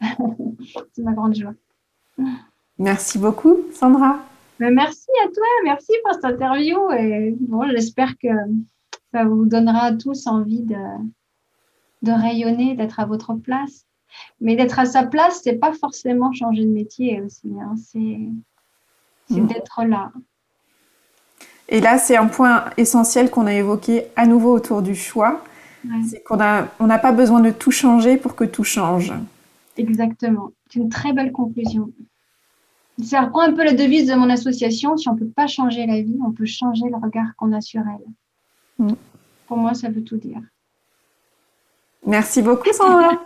c'est ma grande joie. Merci beaucoup, Sandra. Ben, merci à toi, merci pour cette interview. Et bon, j'espère que ça vous donnera à tous envie de, de rayonner, d'être à votre place. Mais d'être à sa place, c'est pas forcément changer de métier aussi. Hein. C'est d'être là. Et là, c'est un point essentiel qu'on a évoqué à nouveau autour du choix. C'est qu'on n'a on n'a pas besoin de tout changer pour que tout change. Exactement. C'est une très belle conclusion. Ça reprend un peu la devise de mon association. Si on ne peut pas changer la vie, on peut changer le regard qu'on a sur elle. Mm. Pour moi, ça veut tout dire. Merci beaucoup, Sandra.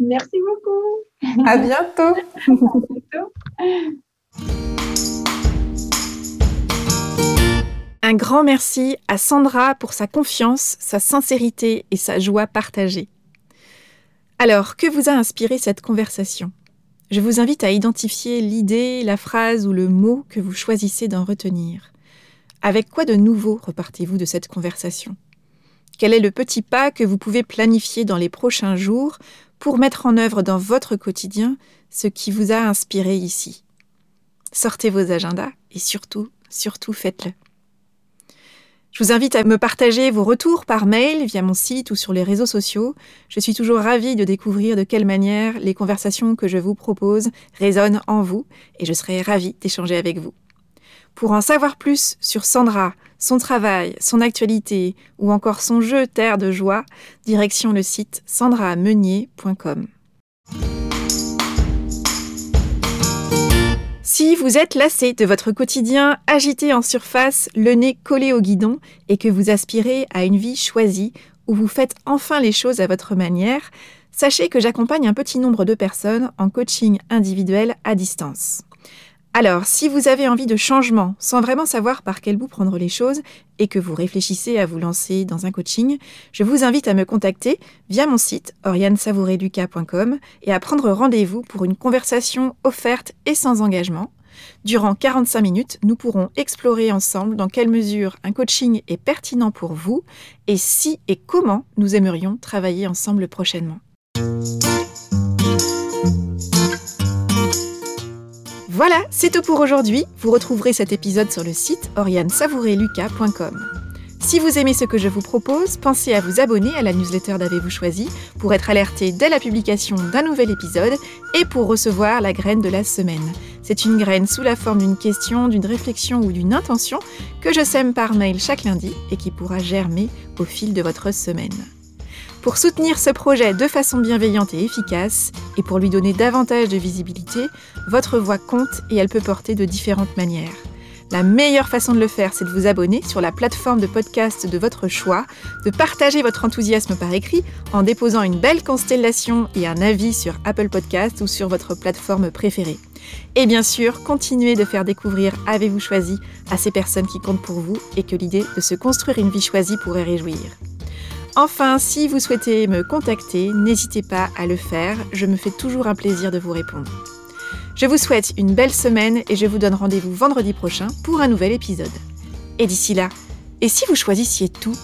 Merci beaucoup. À bientôt. à bientôt. Un grand merci à Sandra pour sa confiance, sa sincérité et sa joie partagée. Alors, que vous a inspiré cette conversation? Je vous invite à identifier l'idée, la phrase ou le mot que vous choisissez d'en retenir. Avec quoi de nouveau repartez-vous de cette conversation? Quel est le petit pas que vous pouvez planifier dans les prochains jours pour mettre en œuvre dans votre quotidien ce qui vous a inspiré ici? Sortez vos agendas et surtout, surtout faites-le. Je vous invite à me partager vos retours par mail, via mon site ou sur les réseaux sociaux. Je suis toujours ravie de découvrir de quelle manière les conversations que je vous propose résonnent en vous et je serai ravie d'échanger avec vous. Pour en savoir plus sur Sandra, son travail, son actualité ou encore son jeu Terre de joie, direction le site sandrameunier.com. Si vous êtes lassé de votre quotidien agité en surface, le nez collé au guidon, et que vous aspirez à une vie choisie, où vous faites enfin les choses à votre manière, sachez que j'accompagne un petit nombre de personnes en coaching individuel à distance. Alors, si vous avez envie de changement sans vraiment savoir par quel bout prendre les choses et que vous réfléchissez à vous lancer dans un coaching, je vous invite à me contacter via mon site oriansavoureluca.com et à prendre rendez-vous pour une conversation offerte et sans engagement. Durant 45 minutes, nous pourrons explorer ensemble dans quelle mesure un coaching est pertinent pour vous et si et comment nous aimerions travailler ensemble prochainement. Voilà, c'est tout pour aujourd'hui. Vous retrouverez cet épisode sur le site oriansavoureluca.com. Si vous aimez ce que je vous propose, pensez à vous abonner à la newsletter d'Avez-vous choisi pour être alerté dès la publication d'un nouvel épisode et pour recevoir la graine de la semaine. C'est une graine sous la forme d'une question, d'une réflexion ou d'une intention que je sème par mail chaque lundi et qui pourra germer au fil de votre semaine. Pour soutenir ce projet de façon bienveillante et efficace, et pour lui donner davantage de visibilité, votre voix compte et elle peut porter de différentes manières. La meilleure façon de le faire, c'est de vous abonner sur la plateforme de podcast de votre choix, de partager votre enthousiasme par écrit en déposant une belle constellation et un avis sur Apple Podcast ou sur votre plateforme préférée. Et bien sûr, continuez de faire découvrir Avez-vous choisi à ces personnes qui comptent pour vous et que l'idée de se construire une vie choisie pourrait réjouir. Enfin, si vous souhaitez me contacter, n'hésitez pas à le faire, je me fais toujours un plaisir de vous répondre. Je vous souhaite une belle semaine et je vous donne rendez-vous vendredi prochain pour un nouvel épisode. Et d'ici là, et si vous choisissiez tout?